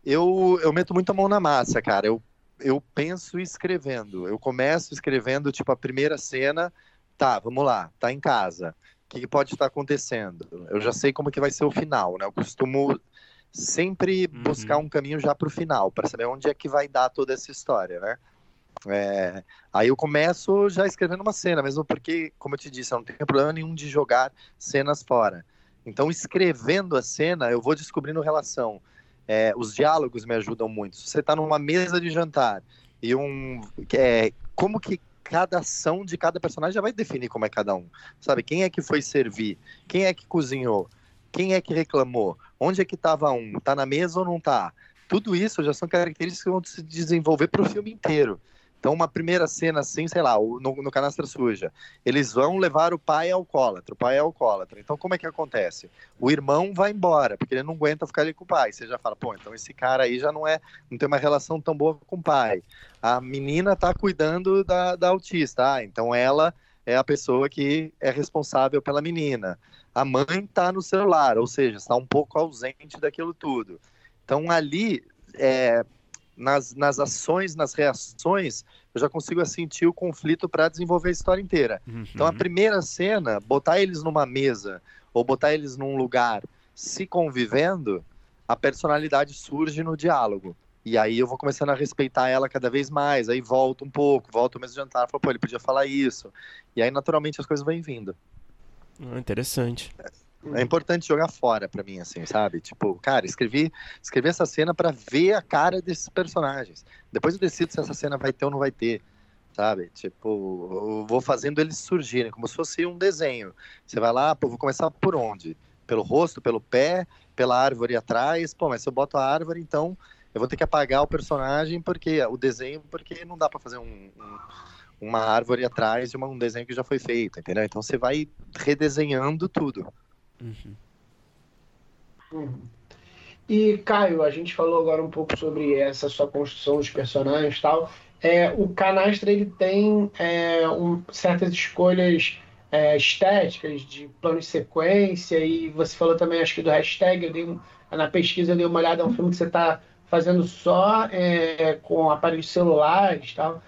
Eu, eu meto muito a mão na massa, cara. Eu, eu penso escrevendo. Eu começo escrevendo, tipo, a primeira cena. Tá, vamos lá, tá em casa que pode estar acontecendo. Eu já sei como que vai ser o final, né? Eu costumo sempre uhum. buscar um caminho já para o final, para saber onde é que vai dar toda essa história, né? É, aí eu começo já escrevendo uma cena, mesmo porque, como eu te disse, eu não tenho problema nenhum de jogar cenas fora. Então, escrevendo a cena, eu vou descobrindo relação. É, os diálogos me ajudam muito. Se você está numa mesa de jantar e um. É, como que cada ação de cada personagem já vai definir como é cada um. Sabe? Quem é que foi servir? Quem é que cozinhou? Quem é que reclamou? Onde é que estava um? Tá na mesa ou não tá? Tudo isso já são características que vão se desenvolver para o filme inteiro. Então, uma primeira cena assim, sei lá, no, no Canastra Suja, eles vão levar o pai alcoólatra, o pai é alcoólatra. Então, como é que acontece? O irmão vai embora, porque ele não aguenta ficar ali com o pai. Você já fala, pô, então esse cara aí já não é, não tem uma relação tão boa com o pai. A menina tá cuidando da, da autista, ah, então ela é a pessoa que é responsável pela menina. A mãe tá no celular, ou seja, está um pouco ausente daquilo tudo. Então, ali, é, nas, nas ações, nas reações, eu já consigo sentir o conflito para desenvolver a história inteira. Uhum. Então a primeira cena, botar eles numa mesa ou botar eles num lugar se convivendo, a personalidade surge no diálogo. E aí eu vou começando a respeitar ela cada vez mais, aí volto um pouco, volto ao mesmo jantar, falo, pô, ele podia falar isso. E aí naturalmente as coisas vão vindo. Ah, interessante. É. É importante jogar fora para mim, assim, sabe? Tipo, cara, escrevi, escrevi essa cena para ver a cara desses personagens. Depois eu decido se essa cena vai ter ou não vai ter, sabe? Tipo, eu vou fazendo eles surgirem, como se fosse um desenho. Você vai lá, pô, vou começar por onde? Pelo rosto, pelo pé, pela árvore atrás. Pô, mas se eu boto a árvore, então eu vou ter que apagar o personagem, porque o desenho, porque não dá para fazer um, um uma árvore atrás de uma, um desenho que já foi feito, entendeu? Então você vai redesenhando tudo. Uhum. Uhum. E, Caio, a gente falou agora um pouco sobre essa sua construção dos personagens e tal. É, o Canastra ele tem é, um, certas escolhas é, estéticas de plano de sequência e você falou também acho que do hashtag eu dei um, na pesquisa eu dei uma olhada é um filme que você está fazendo só é, com aparelhos celulares tal.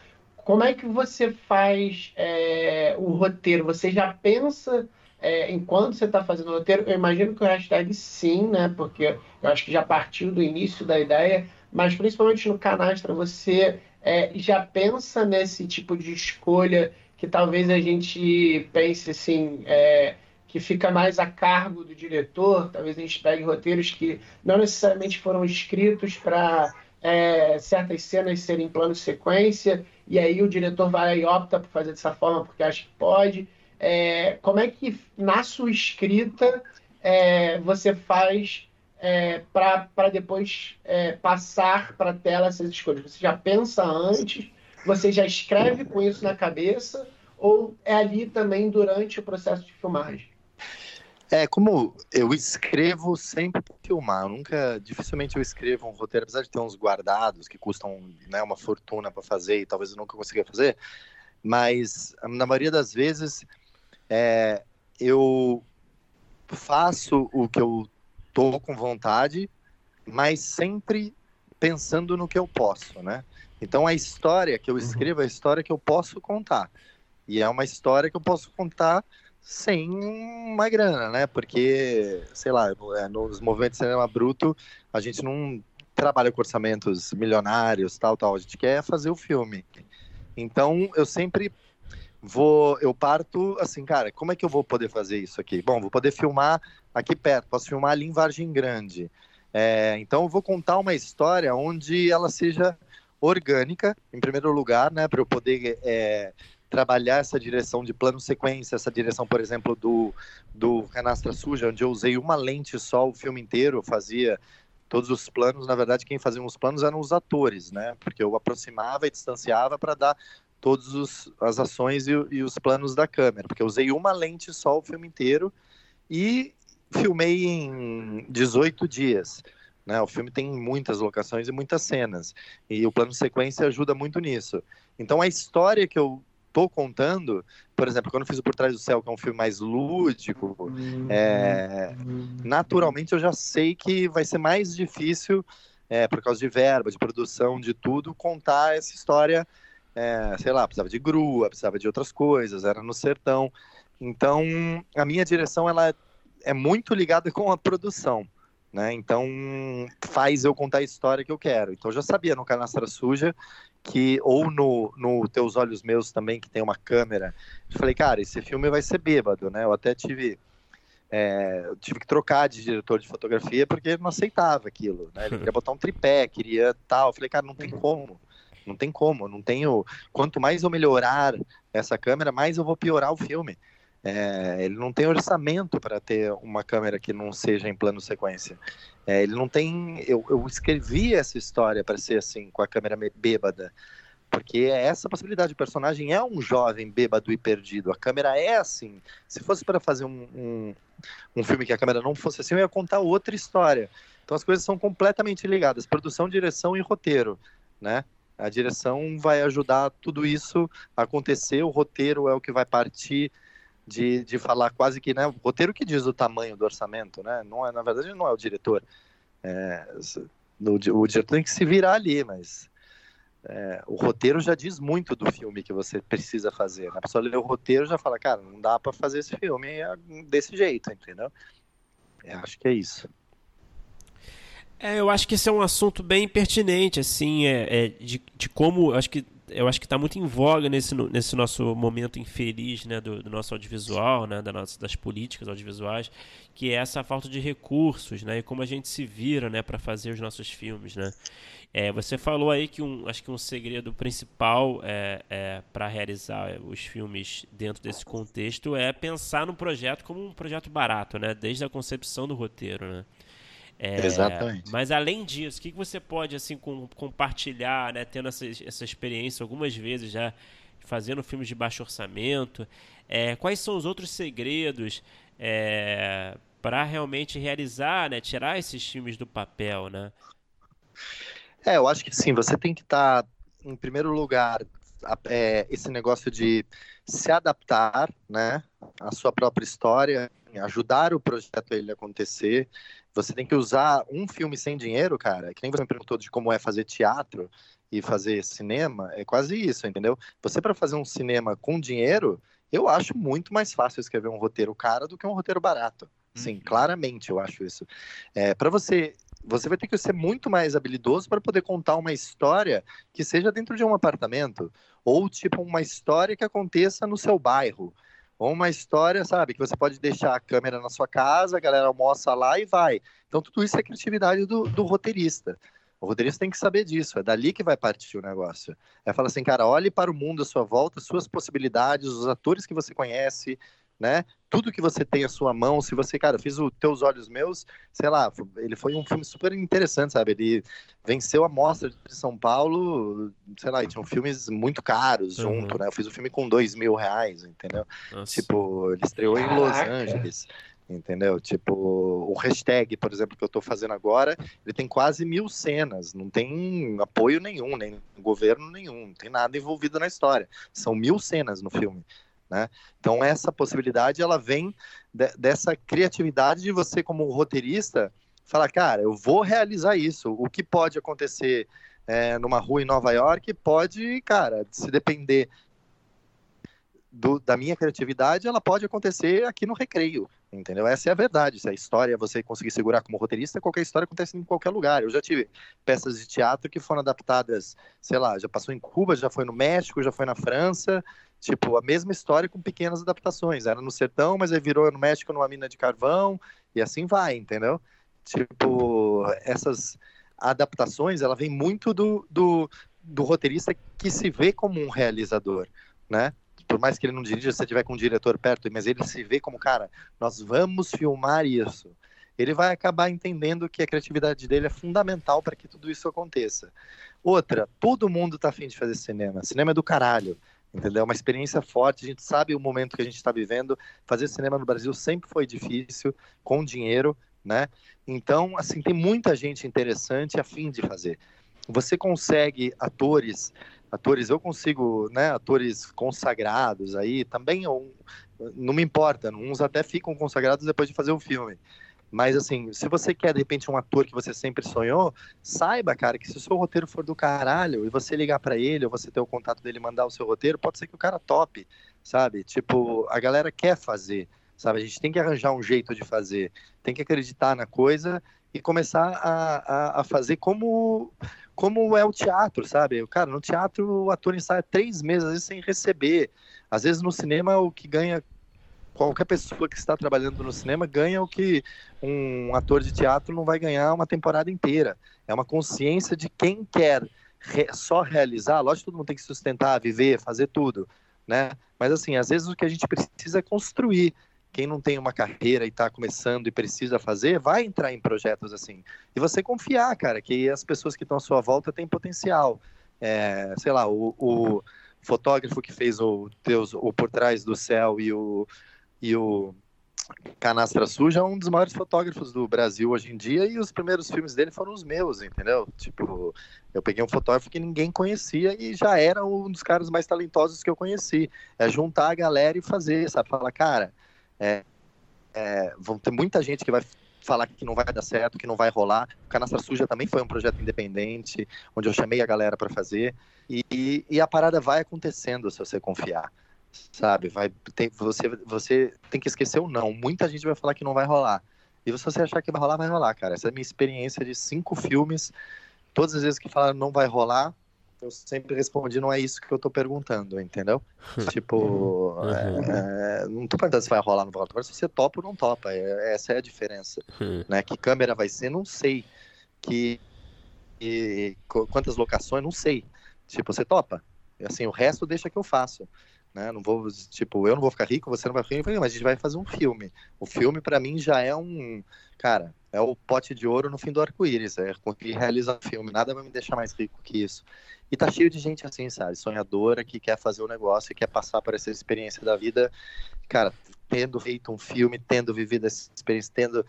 Como é que você faz é, o roteiro? Você já pensa é, enquanto você está fazendo o roteiro? Eu imagino que o hashtag sim, né? Porque eu acho que já partiu do início da ideia, mas principalmente no Canastra, você é, já pensa nesse tipo de escolha que talvez a gente pense assim, é, que fica mais a cargo do diretor, talvez a gente pegue roteiros que não necessariamente foram escritos para é, certas cenas serem em plano sequência, e aí o diretor vai e opta por fazer dessa forma porque acha que pode. É, como é que na sua escrita é, você faz é, para depois é, passar para a tela essas escolhas? Você já pensa antes? Você já escreve com isso na cabeça? Ou é ali também durante o processo de filmagem? É, como eu escrevo sempre para filmar, eu nunca, dificilmente eu escrevo um roteiro, apesar de ter uns guardados que custam né, uma fortuna para fazer e talvez eu nunca consiga fazer, mas na maioria das vezes é, eu faço o que eu tô com vontade, mas sempre pensando no que eu posso, né? Então a história que eu uhum. escrevo é a história que eu posso contar. E é uma história que eu posso contar sem uma grana, né? Porque, sei lá, é, nos movimentos de cinema bruto, a gente não trabalha com orçamentos milionários, tal, tal. A gente quer fazer o filme. Então, eu sempre vou, eu parto assim, cara, como é que eu vou poder fazer isso aqui? Bom, vou poder filmar aqui perto, posso filmar ali em Vargem Grande. É, então, eu vou contar uma história onde ela seja orgânica, em primeiro lugar, né, para eu poder é, trabalhar essa direção de plano sequência, essa direção, por exemplo, do, do Canastra Suja, onde eu usei uma lente só o filme inteiro, eu fazia todos os planos, na verdade, quem fazia os planos eram os atores, né? Porque eu aproximava e distanciava para dar todas as ações e, e, os planos da câmera, porque eu usei uma lente só o filme inteiro e filmei em 18 dias. Né? O filme tem muitas locações e muitas cenas, e o plano sequência ajuda muito nisso. Então a história que eu tô contando, por exemplo, quando eu fiz o Por Trás do Céu, que é um filme mais lúdico, é, naturalmente eu já sei que vai ser mais difícil, é, por causa de verba, de produção, de tudo, contar essa história, é, sei lá, precisava de grua, precisava de outras coisas, era no sertão. Então, a minha direção, ela é muito ligada (laughs) com a produção. Né? Então faz eu contar a história que eu quero. Então eu já sabia no Canastra Suja que ou no, no Teus Olhos Meus também, que tem uma câmera. Eu falei, cara, esse filme vai ser bêbado, né? Eu até tive. É, eu tive que trocar de diretor de fotografia porque ele não aceitava aquilo, né? Ele (laughs) queria botar um tripé, queria tal. Eu falei, cara, não tem como. Não tem como, não tenho. Quanto mais eu melhorar essa câmera, mais eu vou piorar o filme. É, ele não tem orçamento para ter uma câmera que não seja em plano sequência. É, ele não tem. Eu, eu escrevi essa história para ser assim, com a câmera bêbada. Porque é essa possibilidade. O personagem é um jovem bêbado e perdido. A câmera é assim. Se fosse para fazer um, um, um, filme que a câmera não fosse assim, eu ia contar outra história. Então as coisas são completamente ligadas: produção, direção e roteiro. Né? A direção vai ajudar tudo isso a acontecer, o roteiro é o que vai partir de, de falar quase que, né, o roteiro que diz o tamanho do orçamento, né, não é, na verdade não é o diretor, é, o, o diretor tem que se virar ali, mas é, o roteiro já diz muito do filme que você precisa fazer, né? a pessoa lê o roteiro já fala, cara, não dá para fazer esse filme desse jeito, entendeu? Eu acho que é isso. É, eu acho que esse é um assunto bem pertinente, assim, é, é de, de como, acho que eu acho que está muito em voga nesse, nesse nosso momento infeliz né, do, do nosso audiovisual, né, da nossa, das políticas audiovisuais, que é essa falta de recursos né, e como a gente se vira né, para fazer os nossos filmes. Né. É, você falou aí que um, acho que um segredo principal é, é para realizar os filmes dentro desse contexto é pensar no projeto como um projeto barato, né, desde a concepção do roteiro. Né. É, Exatamente. Mas além disso, o que você pode assim com, compartilhar, né, tendo essa, essa experiência algumas vezes já fazendo filmes de baixo orçamento? É, quais são os outros segredos é, para realmente realizar, né, tirar esses filmes do papel, né? É, eu acho que sim. Você tem que estar, tá, em primeiro lugar, é, esse negócio de se adaptar, né, à sua própria história, ajudar o projeto a ele acontecer. Você tem que usar um filme sem dinheiro, cara. Que nem você me perguntou de como é fazer teatro e fazer cinema, é quase isso, entendeu? Você para fazer um cinema com dinheiro, eu acho muito mais fácil escrever um roteiro caro do que um roteiro barato. Sim, uhum. claramente eu acho isso. É, para você, você vai ter que ser muito mais habilidoso para poder contar uma história que seja dentro de um apartamento ou tipo uma história que aconteça no seu bairro. Ou uma história, sabe, que você pode deixar a câmera na sua casa, a galera almoça lá e vai. Então, tudo isso é criatividade do, do roteirista. O roteirista tem que saber disso, é dali que vai partir o negócio. É falar assim, cara, olhe para o mundo à sua volta, suas possibilidades, os atores que você conhece, né? Tudo que você tem à sua mão, se você, cara, fiz o Teus Olhos Meus, sei lá, ele foi um filme super interessante, sabe? Ele venceu a mostra de São Paulo, sei lá, e tinham filmes muito caros uhum. junto, né? Eu fiz o filme com dois mil reais, entendeu? Nossa. Tipo, ele estreou em Los Angeles entendeu? Tipo, o hashtag, por exemplo, que eu estou fazendo agora, ele tem quase mil cenas, não tem apoio nenhum, nem governo nenhum, não tem nada envolvido na história. São mil cenas no filme. Né? Então essa possibilidade ela vem de, dessa criatividade de você como roteirista falar, cara, eu vou realizar isso. O que pode acontecer é, numa rua em Nova York pode, cara, se depender do, da minha criatividade, ela pode acontecer aqui no recreio, entendeu? Essa é a verdade. Se a história você conseguir segurar como roteirista, qualquer história acontece em qualquer lugar. Eu já tive peças de teatro que foram adaptadas, sei lá, já passou em Cuba, já foi no México, já foi na França, tipo, a mesma história com pequenas adaptações. Era no sertão, mas aí virou no México numa mina de carvão, e assim vai, entendeu? Tipo, essas adaptações, ela vem muito do, do, do roteirista que se vê como um realizador, né? por mais que ele não dirija, se tiver com um diretor perto, mas ele se vê como, cara, nós vamos filmar isso. Ele vai acabar entendendo que a criatividade dele é fundamental para que tudo isso aconteça. Outra, todo mundo tá afim de fazer cinema. Cinema é do caralho entendeu? É uma experiência forte, a gente sabe o momento que a gente está vivendo. Fazer cinema no Brasil sempre foi difícil, com dinheiro, né? Então, assim, tem muita gente interessante a fim de fazer. Você consegue atores atores, eu consigo, né, atores consagrados aí, também não me importa, uns até ficam consagrados depois de fazer o filme. Mas assim, se você quer de repente um ator que você sempre sonhou, saiba, cara, que se o seu roteiro for do caralho e você ligar para ele ou você ter o contato dele mandar o seu roteiro, pode ser que o cara tope, sabe? Tipo, a galera quer fazer, sabe? A gente tem que arranjar um jeito de fazer, tem que acreditar na coisa e começar a, a, a fazer como como é o teatro, sabe? Cara, no teatro o ator ensaia três meses, às vezes sem receber. Às vezes no cinema o que ganha qualquer pessoa que está trabalhando no cinema ganha o que um ator de teatro não vai ganhar uma temporada inteira. É uma consciência de quem quer re só realizar. Lógico que todo mundo tem que sustentar, viver, fazer tudo, né? Mas assim, às vezes o que a gente precisa é construir quem não tem uma carreira e está começando e precisa fazer, vai entrar em projetos assim. E você confiar, cara, que as pessoas que estão à sua volta têm potencial. É, sei lá, o, o, fotógrafo que fez o Deus, o Por Trás do Céu e o, e o Canastra Suja é um dos maiores fotógrafos do Brasil hoje em dia e os primeiros filmes dele foram os meus, entendeu? Tipo, eu peguei um fotógrafo que ninguém conhecia e já era um dos caras mais talentosos que eu conheci. É juntar a galera e fazer, sabe? Falar, cara, é, é, vão ter muita gente que vai falar que não vai dar certo, que não vai rolar. O Canastra Suja também foi um projeto independente, onde eu chamei a galera para fazer. E, e, a parada vai acontecendo se você confiar, sabe? Vai, tem, você, você tem que esquecer o não. Muita gente vai falar que não vai rolar. E se você achar que vai rolar, vai rolar, cara. Essa é a minha experiência de cinco filmes. Todas as vezes que falaram não vai rolar, eu sempre respondi, não é isso que eu tô perguntando, entendeu? (laughs) tipo, uhum. é, é, não tô perguntando se vai rolar no volta, se você topa ou não topa, é, essa é a diferença. Uhum. Né? Que câmera vai ser, não sei. Que, que quantas locações, não sei. Tipo, você topa. Assim, o resto deixa que eu faço. Né? Não vou, tipo, eu não vou ficar rico, você não vai ficar rico, mas a gente vai fazer um filme. O filme, para mim, já é um. Cara, é o pote de ouro no fim do arco-íris. É conseguir realizar um filme. Nada vai me deixar mais rico que isso. E tá cheio de gente assim, sabe? Sonhadora que quer fazer o um negócio e quer passar por essa experiência da vida. Cara, tendo feito um filme, tendo vivido essa experiência, tendo.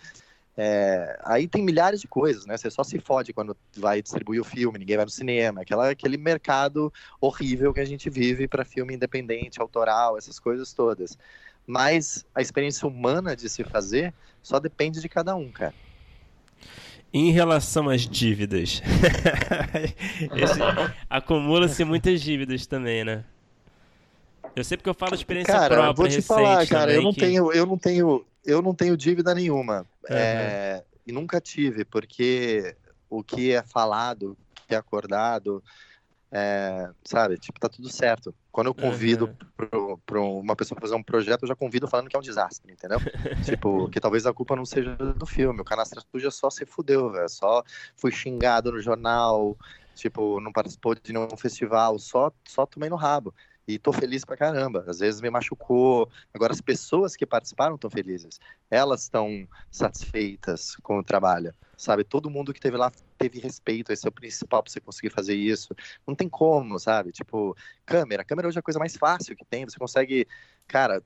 É... aí tem milhares de coisas, né? Você só se fode quando vai distribuir o filme, ninguém vai no cinema, aquela, aquele mercado horrível que a gente vive para filme independente, autoral, essas coisas todas. Mas a experiência humana de se fazer só depende de cada um, cara. Em relação às dívidas, (laughs) acumula-se (laughs) muitas dívidas também, né? Eu sei porque eu falo experiência cara, própria. Vou te falar, cara, eu não que... tenho, eu não tenho, eu não tenho dívida nenhuma. Uhum. É, e nunca tive, porque o que é falado, o que é acordado, é, sabe, tipo, tá tudo certo. Quando eu convido uhum. para uma pessoa fazer um projeto, eu já convido falando que é um desastre, entendeu? (laughs) tipo, que talvez a culpa não seja do filme. O Canastra Suja só se fudeu, velho. Só fui xingado no jornal, tipo, não participou de nenhum festival, só, só tomei no rabo. E tô feliz pra caramba. Às vezes me machucou. Agora, as pessoas que participaram estão felizes. Elas estão satisfeitas com o trabalho sabe? Todo mundo que teve lá teve respeito, esse é o principal para você conseguir fazer isso. Não tem como, sabe? Tipo, câmera, câmera hoje é a coisa mais fácil que tem, você consegue, cara,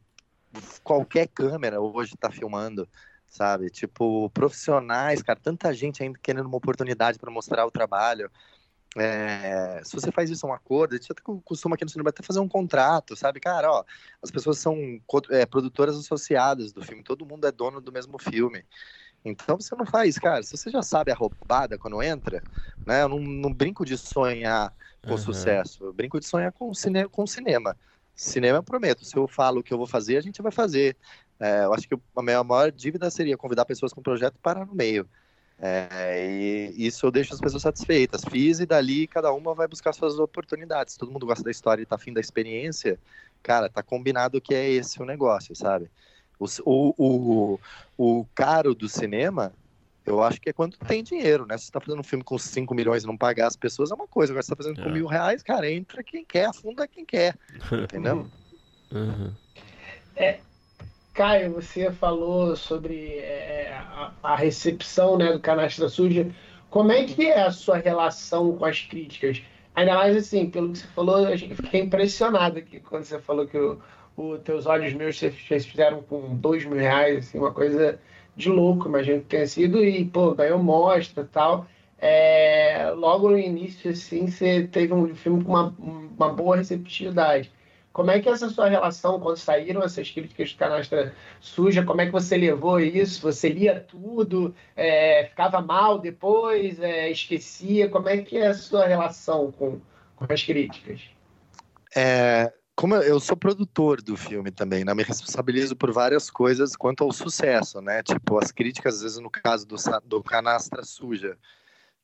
qualquer câmera hoje está filmando, sabe? Tipo, profissionais, cara, tanta gente ainda querendo uma oportunidade para mostrar o trabalho. É, se você faz isso um acordo, a gente até costuma aqui no cinema até fazer um contrato, sabe? Cara, ó, as pessoas são é, produtoras associadas do filme, todo mundo é dono do mesmo filme. Então você não faz, cara. Se você já sabe a roubada quando entra, né? Eu não, não brinco de sonhar com uhum. sucesso. Eu brinco de sonhar com, cine, com cinema. Cinema eu prometo. Se eu falo o que eu vou fazer, a gente vai fazer. É, eu acho que a minha maior dívida seria convidar pessoas com projeto para no meio. É, e isso eu deixo as pessoas satisfeitas. Fiz e dali cada uma vai buscar suas oportunidades. Todo mundo gosta da história e tá afim da experiência. Cara, tá combinado que é esse o negócio, sabe? O, o, o, caro do cinema, eu acho que é quando tem dinheiro, né? Se você tá fazendo um filme com 5 milhões e não pagar as pessoas, é uma coisa. Agora, se você tá fazendo é. com mil reais, cara, entra quem quer, afunda quem quer. (laughs) Entendeu? Uhum. É, Caio, você falou sobre é, a, a, recepção né, do Canastra Suja. Como é que é a sua relação com as críticas? Ainda mais assim, pelo que você falou, eu fiquei impressionado aqui quando você falou que o, teus olhos meus vocês fizeram com dois mil reais, assim, uma coisa de louco, imagino que tenha sido, e, pô, ganhou mostra e tal. É, logo no início, assim, você teve um filme com uma, uma boa receptividade. Como é que essa sua relação quando saíram essas críticas do Canastra Suja? Como é que você levou isso? Você lia tudo? É, ficava mal depois? É, esquecia? Como é que é a sua relação com, com as críticas? É, como eu sou produtor do filme também, né? Me responsabilizo por várias coisas quanto ao sucesso, né? Tipo, as críticas, às vezes, no caso do, do Canastra Suja,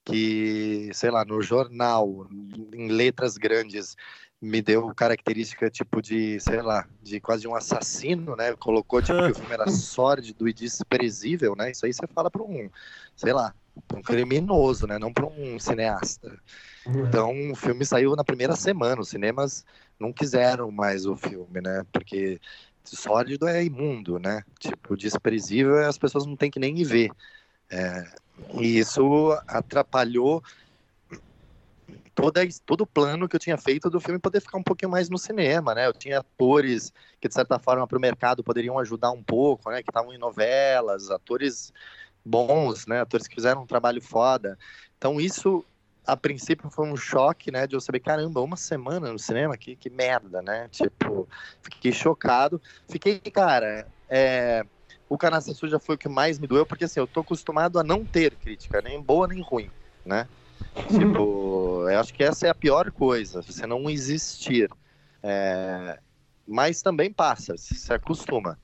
que, sei lá, no jornal, em letras grandes, me deu característica, tipo, de, sei lá, de quase um assassino, né? Colocou, tipo, que o filme era (laughs) sórdido e desprezível, né? Isso aí você fala para um, sei lá, um criminoso, né? Não para um cineasta. Uhum. Então, o filme saiu na primeira semana. Os cinemas não quiseram mais o filme, né? Porque sólido é imundo, né? Tipo, desprezível as pessoas não têm que nem ver. É, e isso atrapalhou toda, todo o plano que eu tinha feito do filme poder ficar um pouquinho mais no cinema, né? Eu tinha atores que, de certa forma, para o mercado poderiam ajudar um pouco, né? Que estavam em novelas, atores bons, né? Atores que fizeram um trabalho foda. Então, isso a princípio foi um choque, né, de eu saber, caramba, uma semana no cinema, que, que merda, né? Tipo, fiquei chocado. Fiquei, cara, é, o Canastra Suja foi o que mais me doeu, porque assim, eu tô acostumado a não ter crítica, nem boa nem ruim, né? (laughs) Tipo, eu acho que essa é a pior coisa, você não existir. É, mas também passa, se acostuma.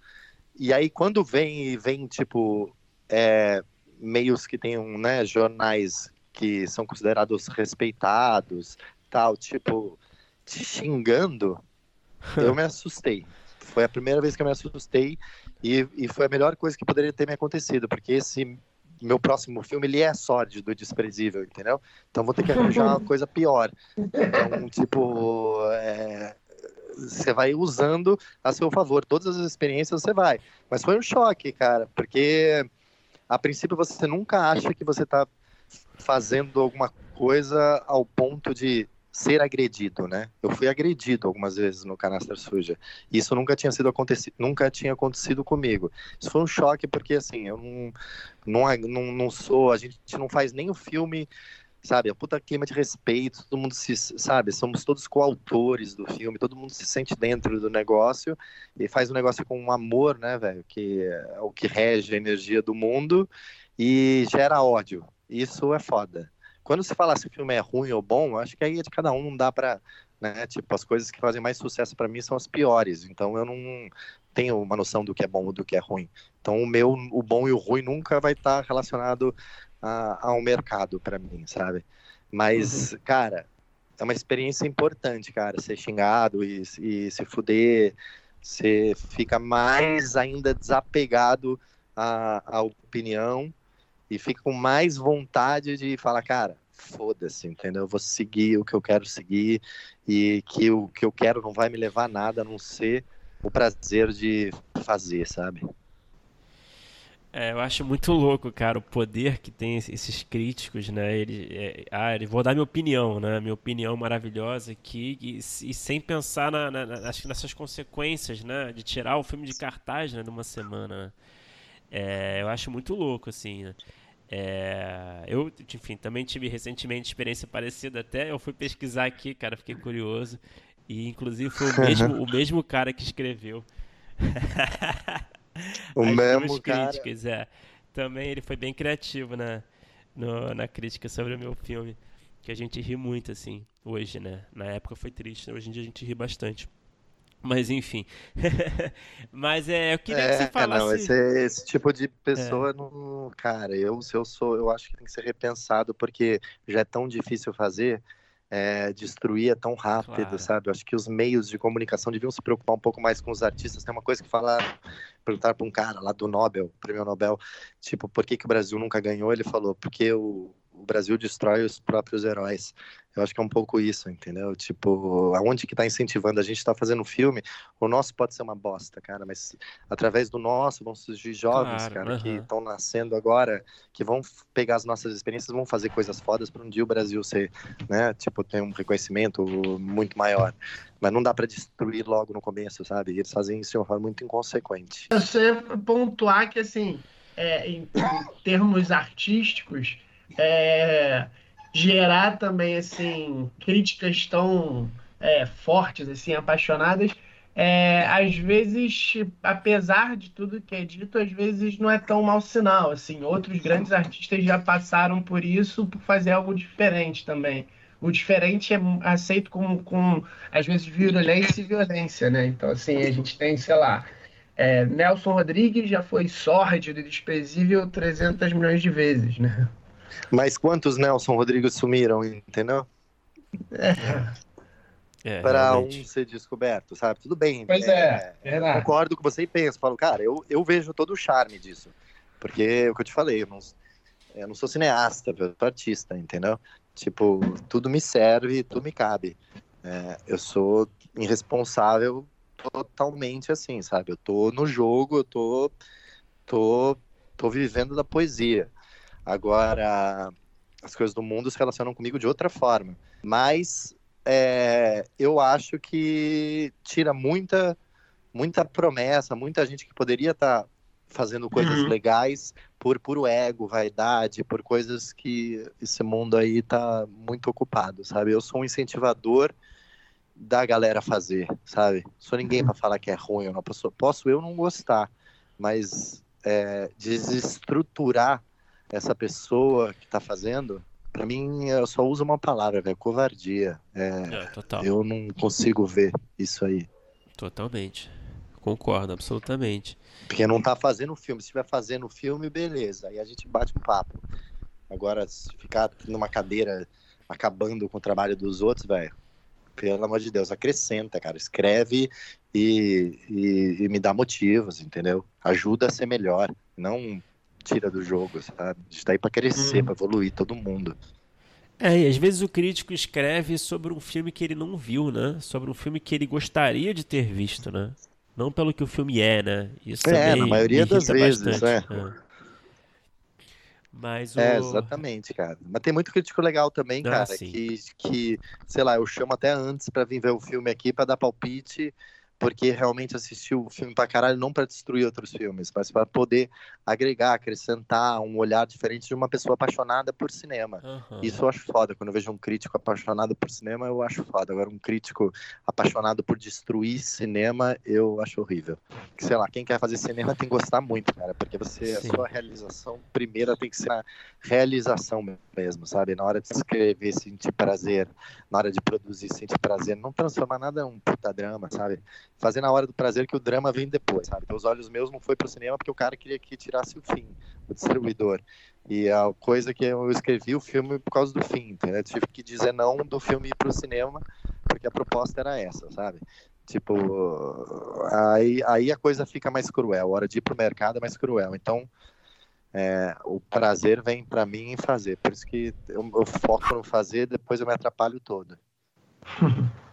E aí quando vem, vem tipo, é, meios que tem um, né, jornais que são considerados respeitados, tal, tipo, te xingando, (laughs) eu me assustei. Foi a primeira vez que eu me assustei e, e foi a melhor coisa que poderia ter me acontecido, porque esse meu próximo filme ele é sórdido, desprezível, entendeu? Então vou ter que arranjar uma (laughs) coisa pior. Então, tipo, é, você vai usando a seu favor. Todas as experiências você vai. Mas foi um choque, cara, porque a princípio você nunca acha que você está fazendo alguma coisa ao ponto de ser agredido, né? Eu fui agredido algumas vezes no Canastra Suja. Isso nunca tinha sido acontecido, nunca tinha acontecido comigo. Isso foi um choque porque assim, eu não não, não, não sou, a gente não faz nem o filme, sabe? A puta clima de respeito, todo mundo se, sabe? Somos todos coautores do filme, todo mundo se sente dentro do negócio e faz o negócio com um amor, né, velho? Que é o que rege a energia do mundo e gera ódio. Isso é foda. Quando se fala se o filme é ruim ou bom, acho que aí é de cada um, não dá pra. Né? Tipo, as coisas que fazem mais sucesso para mim são as piores. Então eu não tenho uma noção do que é bom ou do que é ruim. Então o meu, o bom e o ruim nunca vai estar relacionado a, ao mercado para mim, sabe? Mas, uhum. cara, é uma experiência importante, cara, ser xingado e, e se fuder. Você fica mais ainda desapegado à, à opinião e fica com mais vontade de falar, cara, foda-se, entendeu? Eu vou seguir o que eu quero seguir e que o que eu quero não vai me levar a nada a não ser o prazer de fazer, sabe? É, eu acho muito louco, cara, o poder que tem esses críticos, né? Ele, é, ah, ele, vou dar minha opinião, né? Minha opinião maravilhosa aqui e, e sem pensar na, na, nessas consequências, né? De tirar o filme de cartaz, né? Numa semana. Né? É, eu acho muito louco, assim. Né? É, eu, enfim, também tive recentemente experiência parecida até. Eu fui pesquisar aqui, cara, fiquei curioso. E inclusive foi o mesmo, (laughs) o mesmo cara que escreveu. o (laughs) As mesmo críticas, cara... é. Também ele foi bem criativo na, no, na crítica sobre o meu filme. Que a gente ri muito, assim, hoje, né? Na época foi triste, hoje em dia a gente ri bastante. Mas enfim. (laughs) Mas é, eu queria é, que você falasse. Não, esse, esse tipo de pessoa é. não. Cara, eu, se eu sou, eu acho que tem que ser repensado, porque já é tão difícil fazer é, destruir é tão rápido, claro. sabe? Eu acho que os meios de comunicação deviam se preocupar um pouco mais com os artistas. Tem uma coisa que falar, perguntar para um cara lá do Nobel, prêmio Nobel, tipo, por que, que o Brasil nunca ganhou? Ele falou, porque o, o Brasil destrói os próprios heróis. Eu acho que é um pouco isso, entendeu? Tipo, aonde que tá incentivando? A gente tá fazendo filme, o nosso pode ser uma bosta, cara, mas através do nosso vão surgir jovens, claro, cara, que estão nascendo agora, que vão pegar as nossas experiências, vão fazer coisas fodas para um dia o Brasil ser, né, tipo, ter um reconhecimento muito maior. Mas não dá para destruir logo no começo, sabe? Eles fazem isso de uma forma muito inconsequente. Você pontuar que, assim, é, em, em termos artísticos, é, gerar também assim críticas tão é, fortes, assim, apaixonadas, é, às vezes, apesar de tudo que é dito, às vezes não é tão mau sinal. Assim, outros grandes artistas já passaram por isso por fazer algo diferente também. O diferente é aceito com, com às vezes, violência e violência, né? Então, assim, a gente tem, sei lá, é, Nelson Rodrigues já foi sórdido e desprezível 300 milhões de vezes, né? Mas quantos Nelson Rodrigues sumiram, entendeu? É. para um ser descoberto, sabe? Tudo bem. Pois é, é, é concordo com você e penso, falo, cara, eu, eu vejo todo o charme disso. Porque é o que eu te falei, eu não, eu não sou cineasta, eu sou artista, entendeu? Tipo, tudo me serve, tudo me cabe. É, eu sou irresponsável totalmente assim, sabe? Eu tô no jogo, eu tô, tô, tô vivendo da poesia. Agora, as coisas do mundo se relacionam comigo de outra forma. Mas é, eu acho que tira muita, muita promessa, muita gente que poderia estar tá fazendo coisas uhum. legais por puro ego, vaidade, por coisas que esse mundo aí tá muito ocupado, sabe? Eu sou um incentivador da galera fazer, sabe? Sou ninguém para falar que é ruim ou não. Posso, posso eu não gostar, mas é, desestruturar essa pessoa que está fazendo, para mim, eu só uso uma palavra, velho, covardia. É, é, eu não consigo ver isso aí. Totalmente. Concordo, absolutamente. Porque não tá fazendo filme. Se estiver fazendo filme, beleza. Aí a gente bate um papo. Agora, se ficar numa cadeira acabando com o trabalho dos outros, velho, pelo amor de Deus, acrescenta, cara. Escreve e, e, e, me dá motivos, entendeu? Ajuda a ser melhor. Não tira do jogo, sabe? A gente tá aí pra crescer, hum. pra evoluir todo mundo. É, e às vezes o crítico escreve sobre um filme que ele não viu, né? Sobre um filme que ele gostaria de ter visto, né? Não pelo que o filme é, né? Isso é, na maioria das vezes, é. é. Mas o... É, exatamente, cara. Mas tem muito crítico legal também, ah, cara, que, que, sei lá, eu chamo até antes para vir ver o filme aqui para dar palpite porque realmente assistiu o filme pra caralho não para destruir outros filmes, mas para poder agregar, acrescentar um olhar diferente de uma pessoa apaixonada por cinema. Uhum. Isso eu acho foda. Quando eu vejo um crítico apaixonado por cinema, eu acho foda. Agora, um crítico apaixonado por destruir cinema, eu acho horrível. Sei lá, quem quer fazer cinema tem que gostar muito, cara, porque você, Sim. a sua realização primeira tem que ser a realização mesmo, sabe? Na hora de escrever, sentir prazer, na hora de produzir, sentir prazer, não transformar nada num puta drama, sabe? Fazer na hora do prazer que o drama vem depois, sabe? Então, os olhos meus não foi pro cinema porque o cara queria que tirasse o fim, o distribuidor. E a coisa que eu escrevi o filme por causa do fim, entendeu? tive que dizer não do filme ir pro cinema porque a proposta era essa, sabe? Tipo, aí, aí a coisa fica mais cruel, a hora de ir pro mercado é mais cruel. Então, é, o prazer vem para mim em fazer, por isso que eu, eu foco no fazer, depois eu me atrapalho todo. (laughs)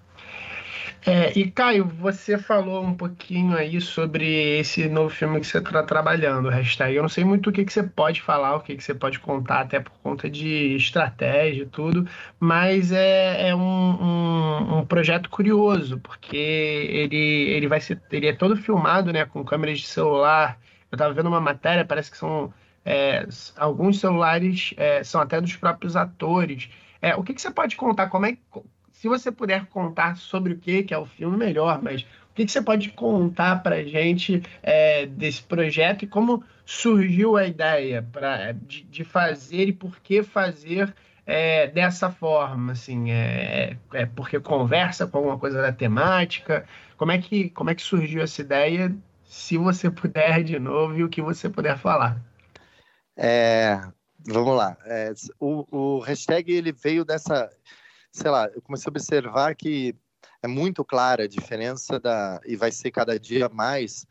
É, e Caio, você falou um pouquinho aí sobre esse novo filme que você está trabalhando, hashtag. Eu não sei muito o que, que você pode falar, o que, que você pode contar, até por conta de estratégia e tudo, mas é, é um, um, um, projeto curioso, porque ele, ele vai ser. Ele é todo filmado né, com câmeras de celular. Eu estava vendo uma matéria, parece que são. É, alguns celulares é, são até dos próprios atores. É, o que, que você pode contar? Como é, se você puder contar sobre o que, que é o filme, melhor, mas o que, que você pode contar para gente é, desse projeto e como surgiu a ideia pra, de, de fazer e por que fazer é, dessa forma, assim, é, é, porque conversa com alguma coisa da temática, como é que, como é que surgiu essa ideia, se você puder de novo e o que você puder falar. É, vamos lá, é, o, o hashtag ele veio dessa, sei lá, eu comecei a observar que é muito clara a diferença da e vai ser cada dia mais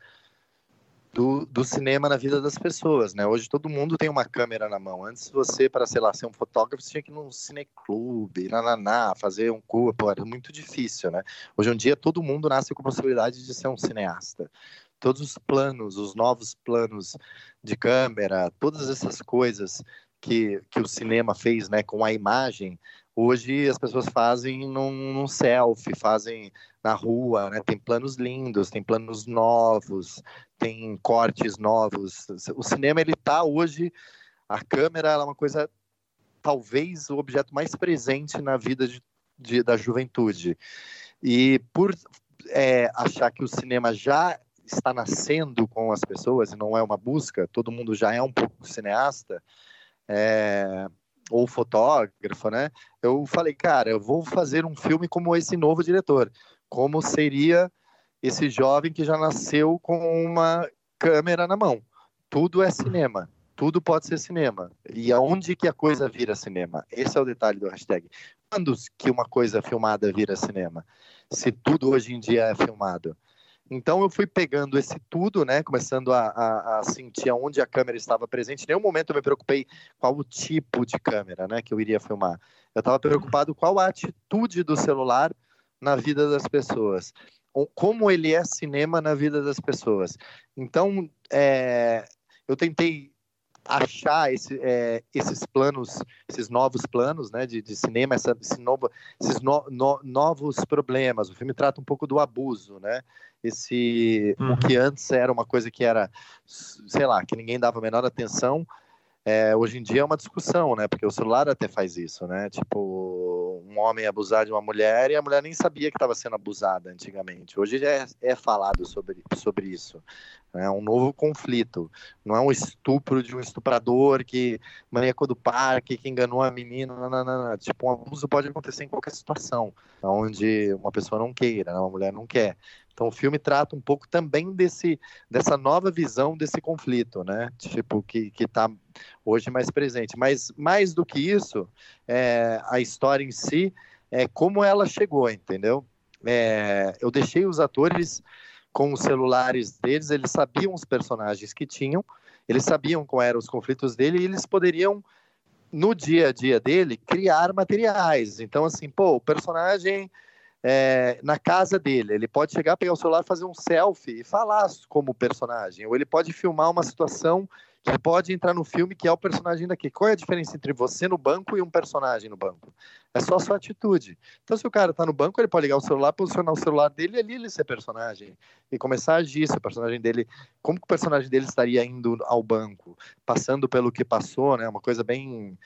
do, do cinema na vida das pessoas, né? Hoje todo mundo tem uma câmera na mão. Antes você, para sei lá, ser um fotógrafo, tinha que ir num cineclube, nananá, fazer um curso, era muito difícil, né? Hoje em dia todo mundo nasce com a possibilidade de ser um cineasta. Todos os planos, os novos planos de câmera, todas essas coisas que, que o cinema fez, né, com a imagem, Hoje as pessoas fazem num, num selfie, fazem na rua, né? Tem planos lindos, tem planos novos, tem cortes novos. O cinema ele tá hoje, a câmera é uma coisa talvez o objeto mais presente na vida de, de, da juventude. E por é, achar que o cinema já está nascendo com as pessoas e não é uma busca, todo mundo já é um pouco cineasta, é, ou fotógrafo, né? Eu falei, cara, eu vou fazer um filme como esse novo diretor. Como seria esse jovem que já nasceu com uma câmera na mão? Tudo é cinema. Tudo pode ser cinema. E aonde que a coisa vira cinema? Esse é o detalhe do hashtag. Quando que uma coisa filmada vira cinema? Se tudo hoje em dia é filmado. Então eu fui pegando esse tudo, né, começando a, a, a, sentir aonde a câmera estava presente. Em nenhum momento eu me preocupei qual o tipo de câmera, né, que eu iria filmar. Eu estava preocupado qual a atitude do celular na vida das pessoas, como ele é cinema na vida das pessoas. Então é, eu tentei achar esse, é, esses planos, esses novos planos né, de, de cinema, essa, esse novo, esses no, no, novos problemas. O filme trata um pouco do abuso, né? Esse, uhum. O que antes era uma coisa que era, sei lá, que ninguém dava a menor atenção, é, hoje em dia é uma discussão, né? Porque o celular até faz isso, né? Tipo, um homem abusar de uma mulher e a mulher nem sabia que estava sendo abusada antigamente. Hoje já é, é falado sobre, sobre isso. É um novo conflito. Não é um estupro de um estuprador que maníaco do parque, que enganou a menina. Não, não, não, Tipo, um abuso pode acontecer em qualquer situação, onde uma pessoa não queira, né? uma mulher não quer. Então o filme trata um pouco também desse, dessa nova visão desse conflito, né? Tipo, que está hoje mais presente. Mas mais do que isso, é, a história em si é como ela chegou, entendeu? É, eu deixei os atores com os celulares deles, eles sabiam os personagens que tinham, eles sabiam quais eram os conflitos dele e eles poderiam no dia a dia dele criar materiais. Então assim, pô, o personagem é, na casa dele. Ele pode chegar, pegar o celular, fazer um selfie e falar como personagem. Ou ele pode filmar uma situação que pode entrar no filme que é o personagem daqui. Qual é a diferença entre você no banco e um personagem no banco? É só a sua atitude. Então, se o cara tá no banco, ele pode ligar o celular, posicionar o celular dele e ali ele ser personagem. E começar a agir, se o personagem dele. Como que o personagem dele estaria indo ao banco? Passando pelo que passou, né? Uma coisa bem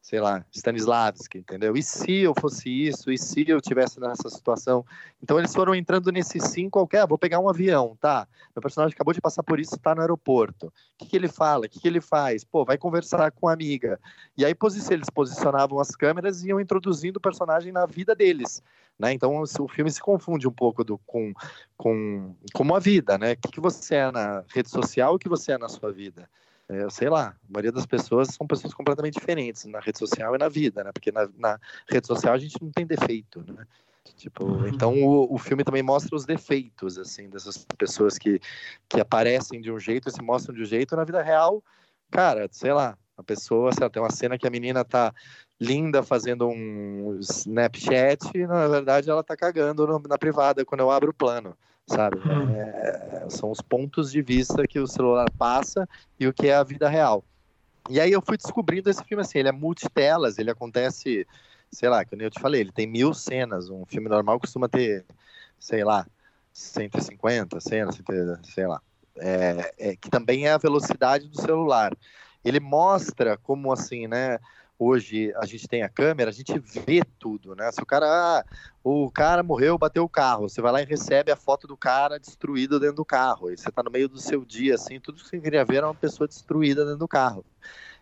sei lá, Stanislavski, entendeu? E se eu fosse isso? E se eu tivesse nessa situação? Então eles foram entrando nesse sim qualquer, ah, vou pegar um avião, tá? Meu personagem acabou de passar por isso, está no aeroporto. O que, que ele fala? O que, que ele faz? Pô, vai conversar com a amiga. E aí eles posicionavam as câmeras e iam introduzindo o personagem na vida deles. Né? Então o filme se confunde um pouco do, com, com como a vida, né? O que, que você é na rede social e o que você é na sua vida é, sei lá, a maioria das pessoas são pessoas completamente diferentes na rede social e na vida, né? Porque na, na rede social a gente não tem defeito, né? Tipo, uhum. então o, o filme também mostra os defeitos, assim, dessas pessoas que, que aparecem de um jeito e se mostram de um jeito na vida real, cara, sei lá, a pessoa, sei lá, tem uma cena que a menina tá linda fazendo um Snapchat e na verdade ela tá cagando no, na privada quando eu abro o plano sabe? Hum. É, são os pontos de vista que o celular passa e o que é a vida real. E aí eu fui descobrindo esse filme assim, ele é multitelas, ele acontece, sei lá, que eu te falei, ele tem mil cenas, um filme normal costuma ter, sei lá, 150 cenas, sei lá. É, é, que também é a velocidade do celular. Ele mostra como assim, né? Hoje a gente tem a câmera, a gente vê tudo, né? Se o cara, ah, o cara morreu, bateu o carro, você vai lá e recebe a foto do cara destruído dentro do carro. E você tá no meio do seu dia, assim, tudo que você queria ver era uma pessoa destruída dentro do carro.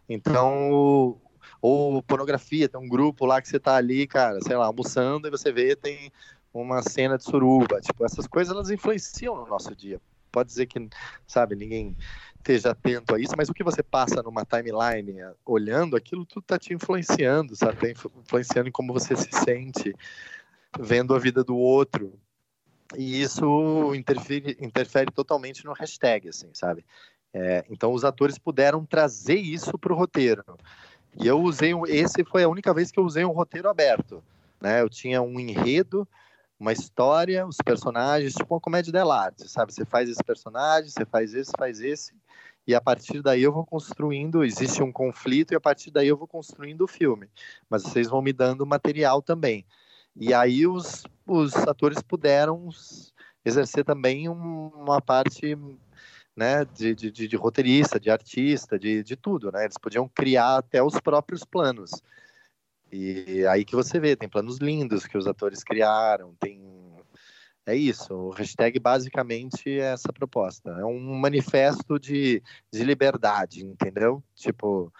Então, ou pornografia, tem um grupo lá que você tá ali, cara, sei lá, almoçando e você vê, tem uma cena de suruba. Tipo, essas coisas elas influenciam no nosso dia. Pode dizer que, sabe, ninguém esteja atento a isso, mas o que você passa numa timeline eh, olhando, aquilo tudo está te influenciando, sabe? Tá influenciando em como você se sente vendo a vida do outro. E isso interfere, interfere totalmente no hashtag, assim, sabe? É, então os atores puderam trazer isso para o roteiro. E eu usei, esse foi a única vez que eu usei um roteiro aberto. Né? Eu tinha um enredo, uma história, os personagens, tipo uma comédia dell'arte, sabe? Você faz esse personagem, você faz esse, faz esse, e a partir daí eu vou construindo, existe um conflito e a partir daí eu vou construindo o filme. Mas vocês vão me dando material também. E aí os, os atores puderam exercer também uma parte né, de, de, de, roteirista, de artista, de, de tudo, né? Eles podiam criar até os próprios planos. E aí que você vê, tem planos lindos que os atores criaram, tem é isso, o hashtag basicamente é essa proposta. É um manifesto de, de liberdade, entendeu? Tipo,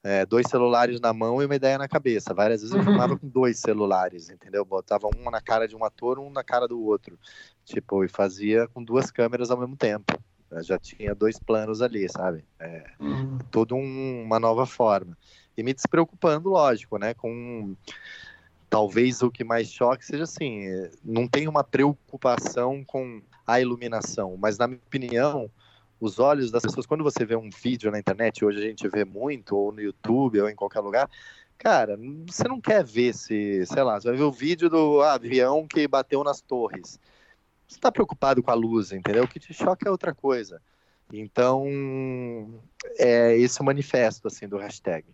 é, dois celulares na mão e uma ideia na cabeça. Várias vezes eu uhum. filmava com dois celulares, entendeu? Botava um na cara de um ator, um na cara do outro. Tipo, e fazia com duas câmeras ao mesmo tempo. Eu já tinha dois planos ali, sabe? É, uhum. Tudo um, uma nova forma. E me despreocupando, lógico, né? Com talvez o que mais choque seja assim, não tem uma preocupação com a iluminação, mas na minha opinião, os olhos das pessoas, quando você vê um vídeo na internet, hoje a gente vê muito, ou no YouTube, ou em qualquer lugar, cara, você não quer ver se, sei lá, você vai ver o vídeo do avião que bateu nas torres. Você está preocupado com a luz, entendeu? O que te choca é outra coisa. Então, é esse o manifesto, assim, do hashtag.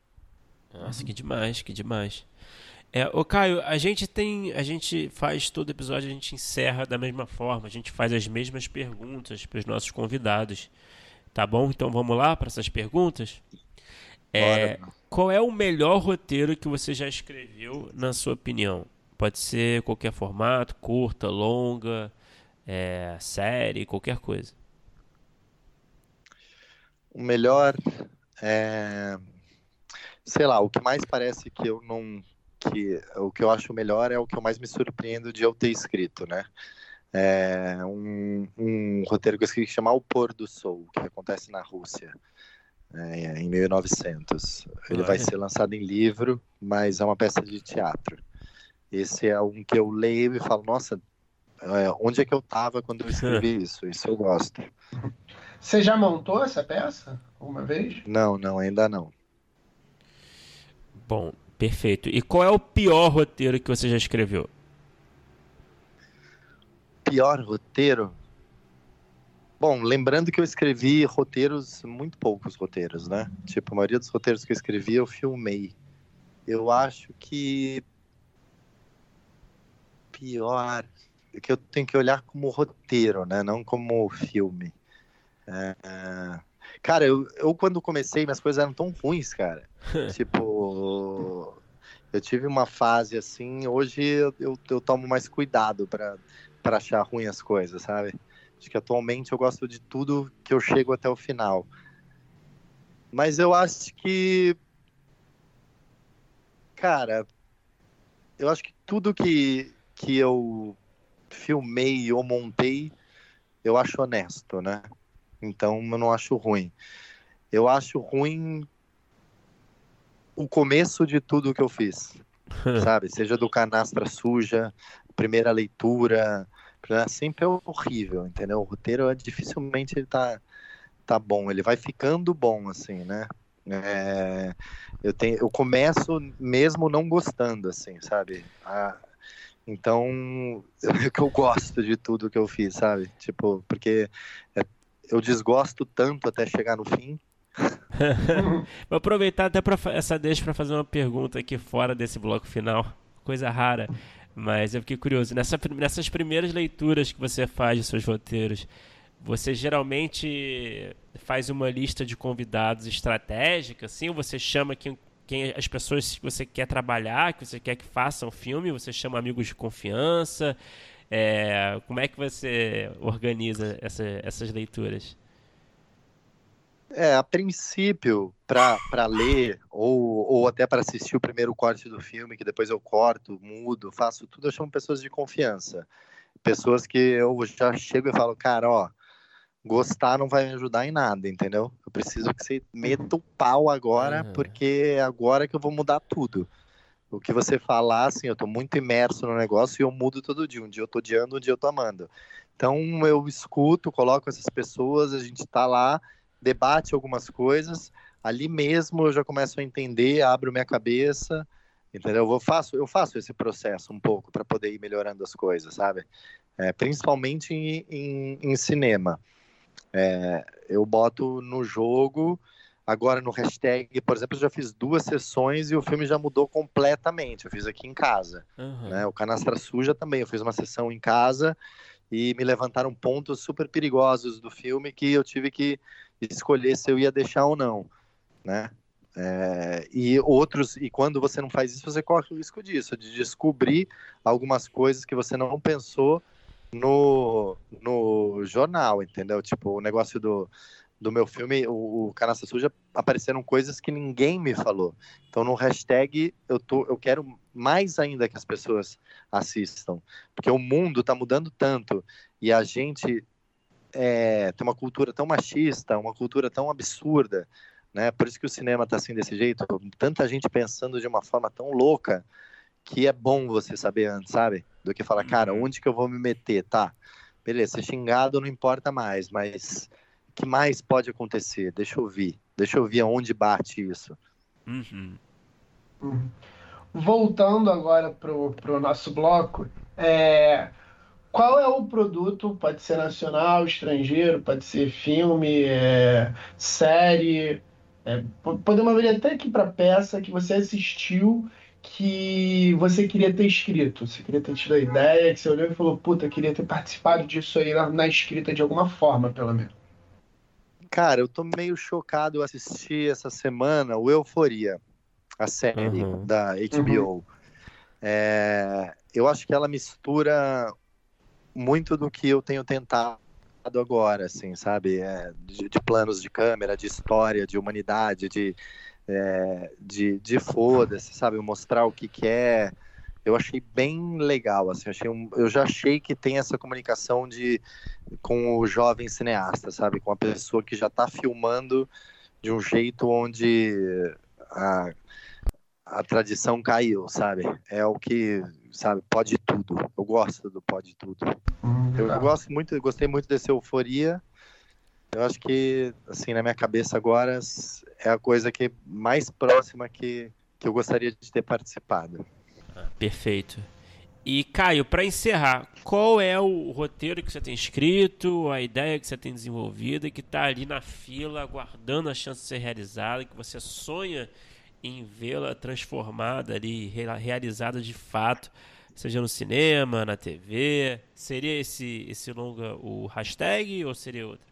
Nossa, que demais, que demais. É, o Caio, a gente tem, a gente faz todo episódio, a gente encerra da mesma forma, a gente faz as mesmas perguntas para os nossos convidados, tá bom? Então vamos lá para essas perguntas. É, qual é o melhor roteiro que você já escreveu, na sua opinião? Pode ser qualquer formato, curta, longa, é, série, qualquer coisa. O melhor é, sei lá, o que mais parece que eu não que o que eu acho melhor é o que eu mais me surpreendo de eu ter escrito, né? É um, um roteiro que eu escrevi que chama O Pôr do Sol, que acontece na Rússia, é, em 1900. Ele vai ser lançado em livro, mas é uma peça de teatro. Esse é um que eu leio e falo, nossa, é, onde é que eu estava quando eu escrevi (laughs) isso? Isso eu gosto. Você já montou essa peça uma vez? Não, não, ainda não. Bom, Perfeito. E qual é o pior roteiro que você já escreveu? Pior roteiro? Bom, lembrando que eu escrevi roteiros, muito poucos roteiros, né? Tipo, a maioria dos roteiros que eu escrevi eu filmei. Eu acho que pior é que eu tenho que olhar como roteiro, né? Não como filme. É... Cara, eu, eu quando comecei, minhas coisas eram tão ruins, cara. (laughs) tipo, eu tive uma fase assim, hoje eu, eu, eu tomo mais cuidado para achar ruim as coisas, sabe? Acho que atualmente eu gosto de tudo que eu chego até o final. Mas eu acho que. Cara, eu acho que tudo que, que eu filmei ou montei, eu acho honesto, né? Então eu não acho ruim. Eu acho ruim o começo de tudo que eu fiz, (laughs) sabe? Seja do canastra suja, primeira leitura, sempre é horrível, entendeu? O roteiro é dificilmente ele tá, tá bom, ele vai ficando bom, assim, né? É, eu, tenho, eu começo mesmo não gostando, assim, sabe? A, então, (laughs) eu, eu gosto de tudo que eu fiz, sabe? Tipo, porque é, eu desgosto tanto até chegar no fim. (laughs) Vou aproveitar até pra, essa deixa para fazer uma pergunta aqui fora desse bloco final. Coisa rara. Mas eu fiquei curioso. Nessa, nessas primeiras leituras que você faz de seus roteiros, você geralmente faz uma lista de convidados estratégica, assim? Ou você chama quem, quem as pessoas que você quer trabalhar, que você quer que façam filme? Você chama amigos de confiança? É, como é que você organiza essa, essas leituras? É, a princípio, para ler ou, ou até para assistir o primeiro corte do filme, que depois eu corto, mudo, faço tudo, eu chamo pessoas de confiança. Pessoas que eu já chego e falo, cara, ó, gostar não vai me ajudar em nada, entendeu? Eu preciso que você meta o pau agora, uhum. porque é agora que eu vou mudar tudo. O que você falar, assim, eu tô muito imerso no negócio e eu mudo todo dia. Um dia eu tô odiando, um dia eu tô amando. Então eu escuto, coloco essas pessoas, a gente tá lá debate algumas coisas, ali mesmo eu já começo a entender, abro minha cabeça, entendeu? Eu faço, eu faço esse processo um pouco para poder ir melhorando as coisas, sabe? É, principalmente em, em, em cinema. É, eu boto no jogo, agora no hashtag, por exemplo, eu já fiz duas sessões e o filme já mudou completamente. Eu fiz aqui em casa. Uhum. Né? O Canastra Suja também, eu fiz uma sessão em casa e me levantaram pontos super perigosos do filme que eu tive que escolher se eu ia deixar ou não, né? É, e outros, e quando você não faz isso, você corre o risco disso, de descobrir algumas coisas que você não pensou no, no jornal, entendeu? Tipo, o negócio do, do meu filme, o, o Canastra Suja, apareceram coisas que ninguém me falou. Então, no hashtag, eu, tô, eu quero mais ainda que as pessoas assistam, porque o mundo está mudando tanto e a gente é, tem uma cultura tão machista, uma cultura tão absurda, né? Por isso que o cinema está assim desse jeito, tanta gente pensando de uma forma tão louca que é bom você saber antes, sabe? Do que falar, cara, uhum. onde que eu vou me meter, tá? Beleza, ser xingado não importa mais, mas que mais pode acontecer? Deixa eu ver, deixa eu ver aonde bate isso. Uhum. Voltando agora pro, pro nosso bloco, é, qual é o produto, pode ser nacional, estrangeiro, pode ser filme, é, série, é, podemos abrir até aqui para peça que você assistiu que você queria ter escrito, você queria ter tido a ideia, que você olhou e falou, puta, queria ter participado disso aí na, na escrita de alguma forma, pelo menos. Cara, eu tô meio chocado, eu assisti essa semana o Euforia, a série uhum. da HBO. Uhum. É, eu acho que ela mistura muito do que eu tenho tentado agora, assim, sabe? É, de, de, planos de câmera, de história, de humanidade, de, é, de, de foda-se, sabe? Mostrar o que, que é. Eu achei bem legal, assim, achei um, eu já achei que tem essa comunicação de com o jovem cineasta, sabe? Com a pessoa que já está filmando de um jeito onde a, a tradição caiu, sabe? É o que, sabe, pode tudo. Eu gosto do pode tudo. Eu, eu gosto muito, eu gostei muito dessa euforia. Eu acho que, assim, na minha cabeça agora é a coisa que mais próxima que, que eu gostaria de ter participado. Perfeito. E Caio, para encerrar, qual é o roteiro que você tem escrito, a ideia que você tem desenvolvida, que está ali na fila, aguardando a chance de ser realizada, que você sonha em vê-la transformada ali, realizada de fato, seja no cinema, na TV? Seria esse, esse longa o hashtag ou seria outro?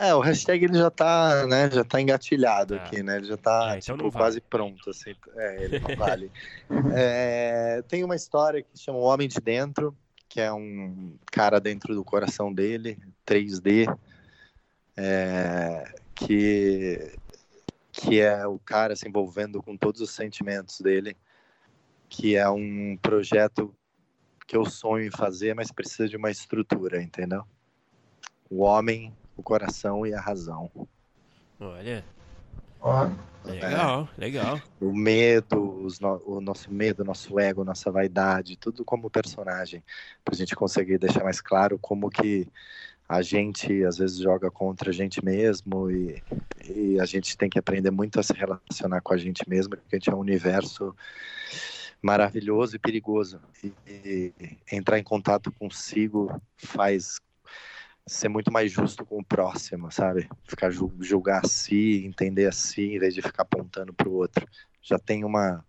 É, o hashtag ele já tá, né, já tá engatilhado ah. aqui, né? Ele já tá é, então tipo, quase pronto, assim. É, ele não vale. é, tem uma história que chama O Homem de Dentro, que é um cara dentro do coração dele, 3D, é, que que é o cara se envolvendo com todos os sentimentos dele, que é um projeto que eu sonho em fazer, mas precisa de uma estrutura, entendeu? O homem o coração e a razão. Olha. Ó. Legal, é. legal. O medo, no, o nosso medo, nosso ego, nossa vaidade, tudo como personagem, pra gente conseguir deixar mais claro como que a gente às vezes joga contra a gente mesmo e, e a gente tem que aprender muito a se relacionar com a gente mesmo, porque a gente é um universo maravilhoso e perigoso. E, e entrar em contato consigo faz ser muito mais justo com o próximo, sabe? Ficar julgar a si, entender a si, em vez de ficar apontando para o outro. Já tem uma,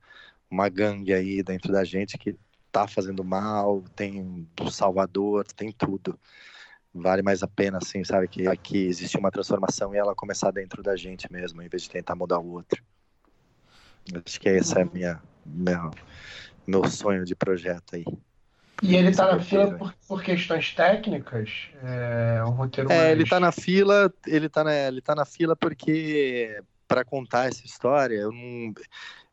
uma gangue aí dentro da gente que tá fazendo mal, tem o Salvador, tem tudo. Vale mais a pena, assim, sabe? Que aqui existe uma transformação e ela começar dentro da gente mesmo, em vez de tentar mudar o outro. Acho que essa é a minha, minha meu sonho de projeto aí. E ele tá na fila por, por questões técnicas? É um roteiro É, ele tá na fila, ele tá na, ele tá na fila porque para contar essa história, eu não,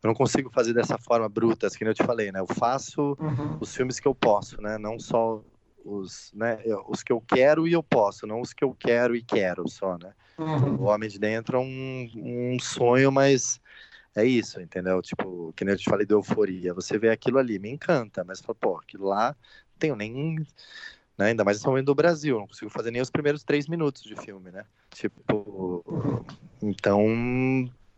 eu não consigo fazer dessa forma bruta, assim, que eu te falei, né? Eu faço uhum. os filmes que eu posso, né? Não só os, né, os que eu quero e eu posso, não os que eu quero e quero só, né? Uhum. O Homem de Dentro é um, um sonho, mas é isso, entendeu? Tipo, que nem eu te falei de euforia. Você vê aquilo ali, me encanta, mas fala, pô, aquilo lá não tenho nem. Né? Ainda mais nesse momento do Brasil, não consigo fazer nem os primeiros três minutos de filme, né? Tipo. Então,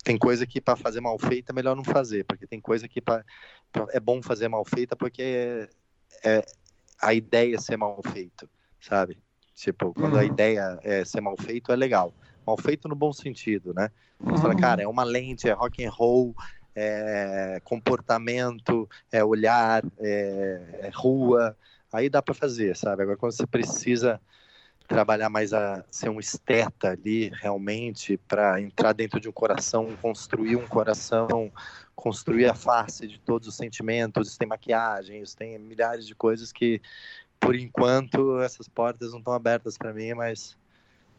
tem coisa que para fazer mal feita é melhor não fazer, porque tem coisa que pra, pra, é bom fazer mal feita porque é, é a ideia é ser mal feito, sabe? Tipo, quando a uhum. ideia é ser mal feito, é legal mal feito no bom sentido, né? Você uhum. fala, cara, é uma lente, é rock and roll, é comportamento, é olhar, é, é rua, aí dá para fazer, sabe? Agora quando você precisa trabalhar mais a ser um esteta ali realmente para entrar dentro de um coração, construir um coração, construir a face de todos os sentimentos, tem maquiagens, tem milhares de coisas que por enquanto essas portas não estão abertas para mim, mas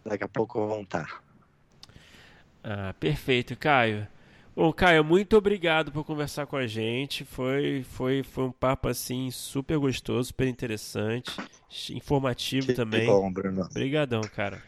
Daqui a pouco vão estar. Ah, perfeito, Caio. Bom, Caio, muito obrigado por conversar com a gente. Foi, foi, foi um papo assim super gostoso, super interessante, informativo que também. Bom, Bruno. Obrigadão, cara.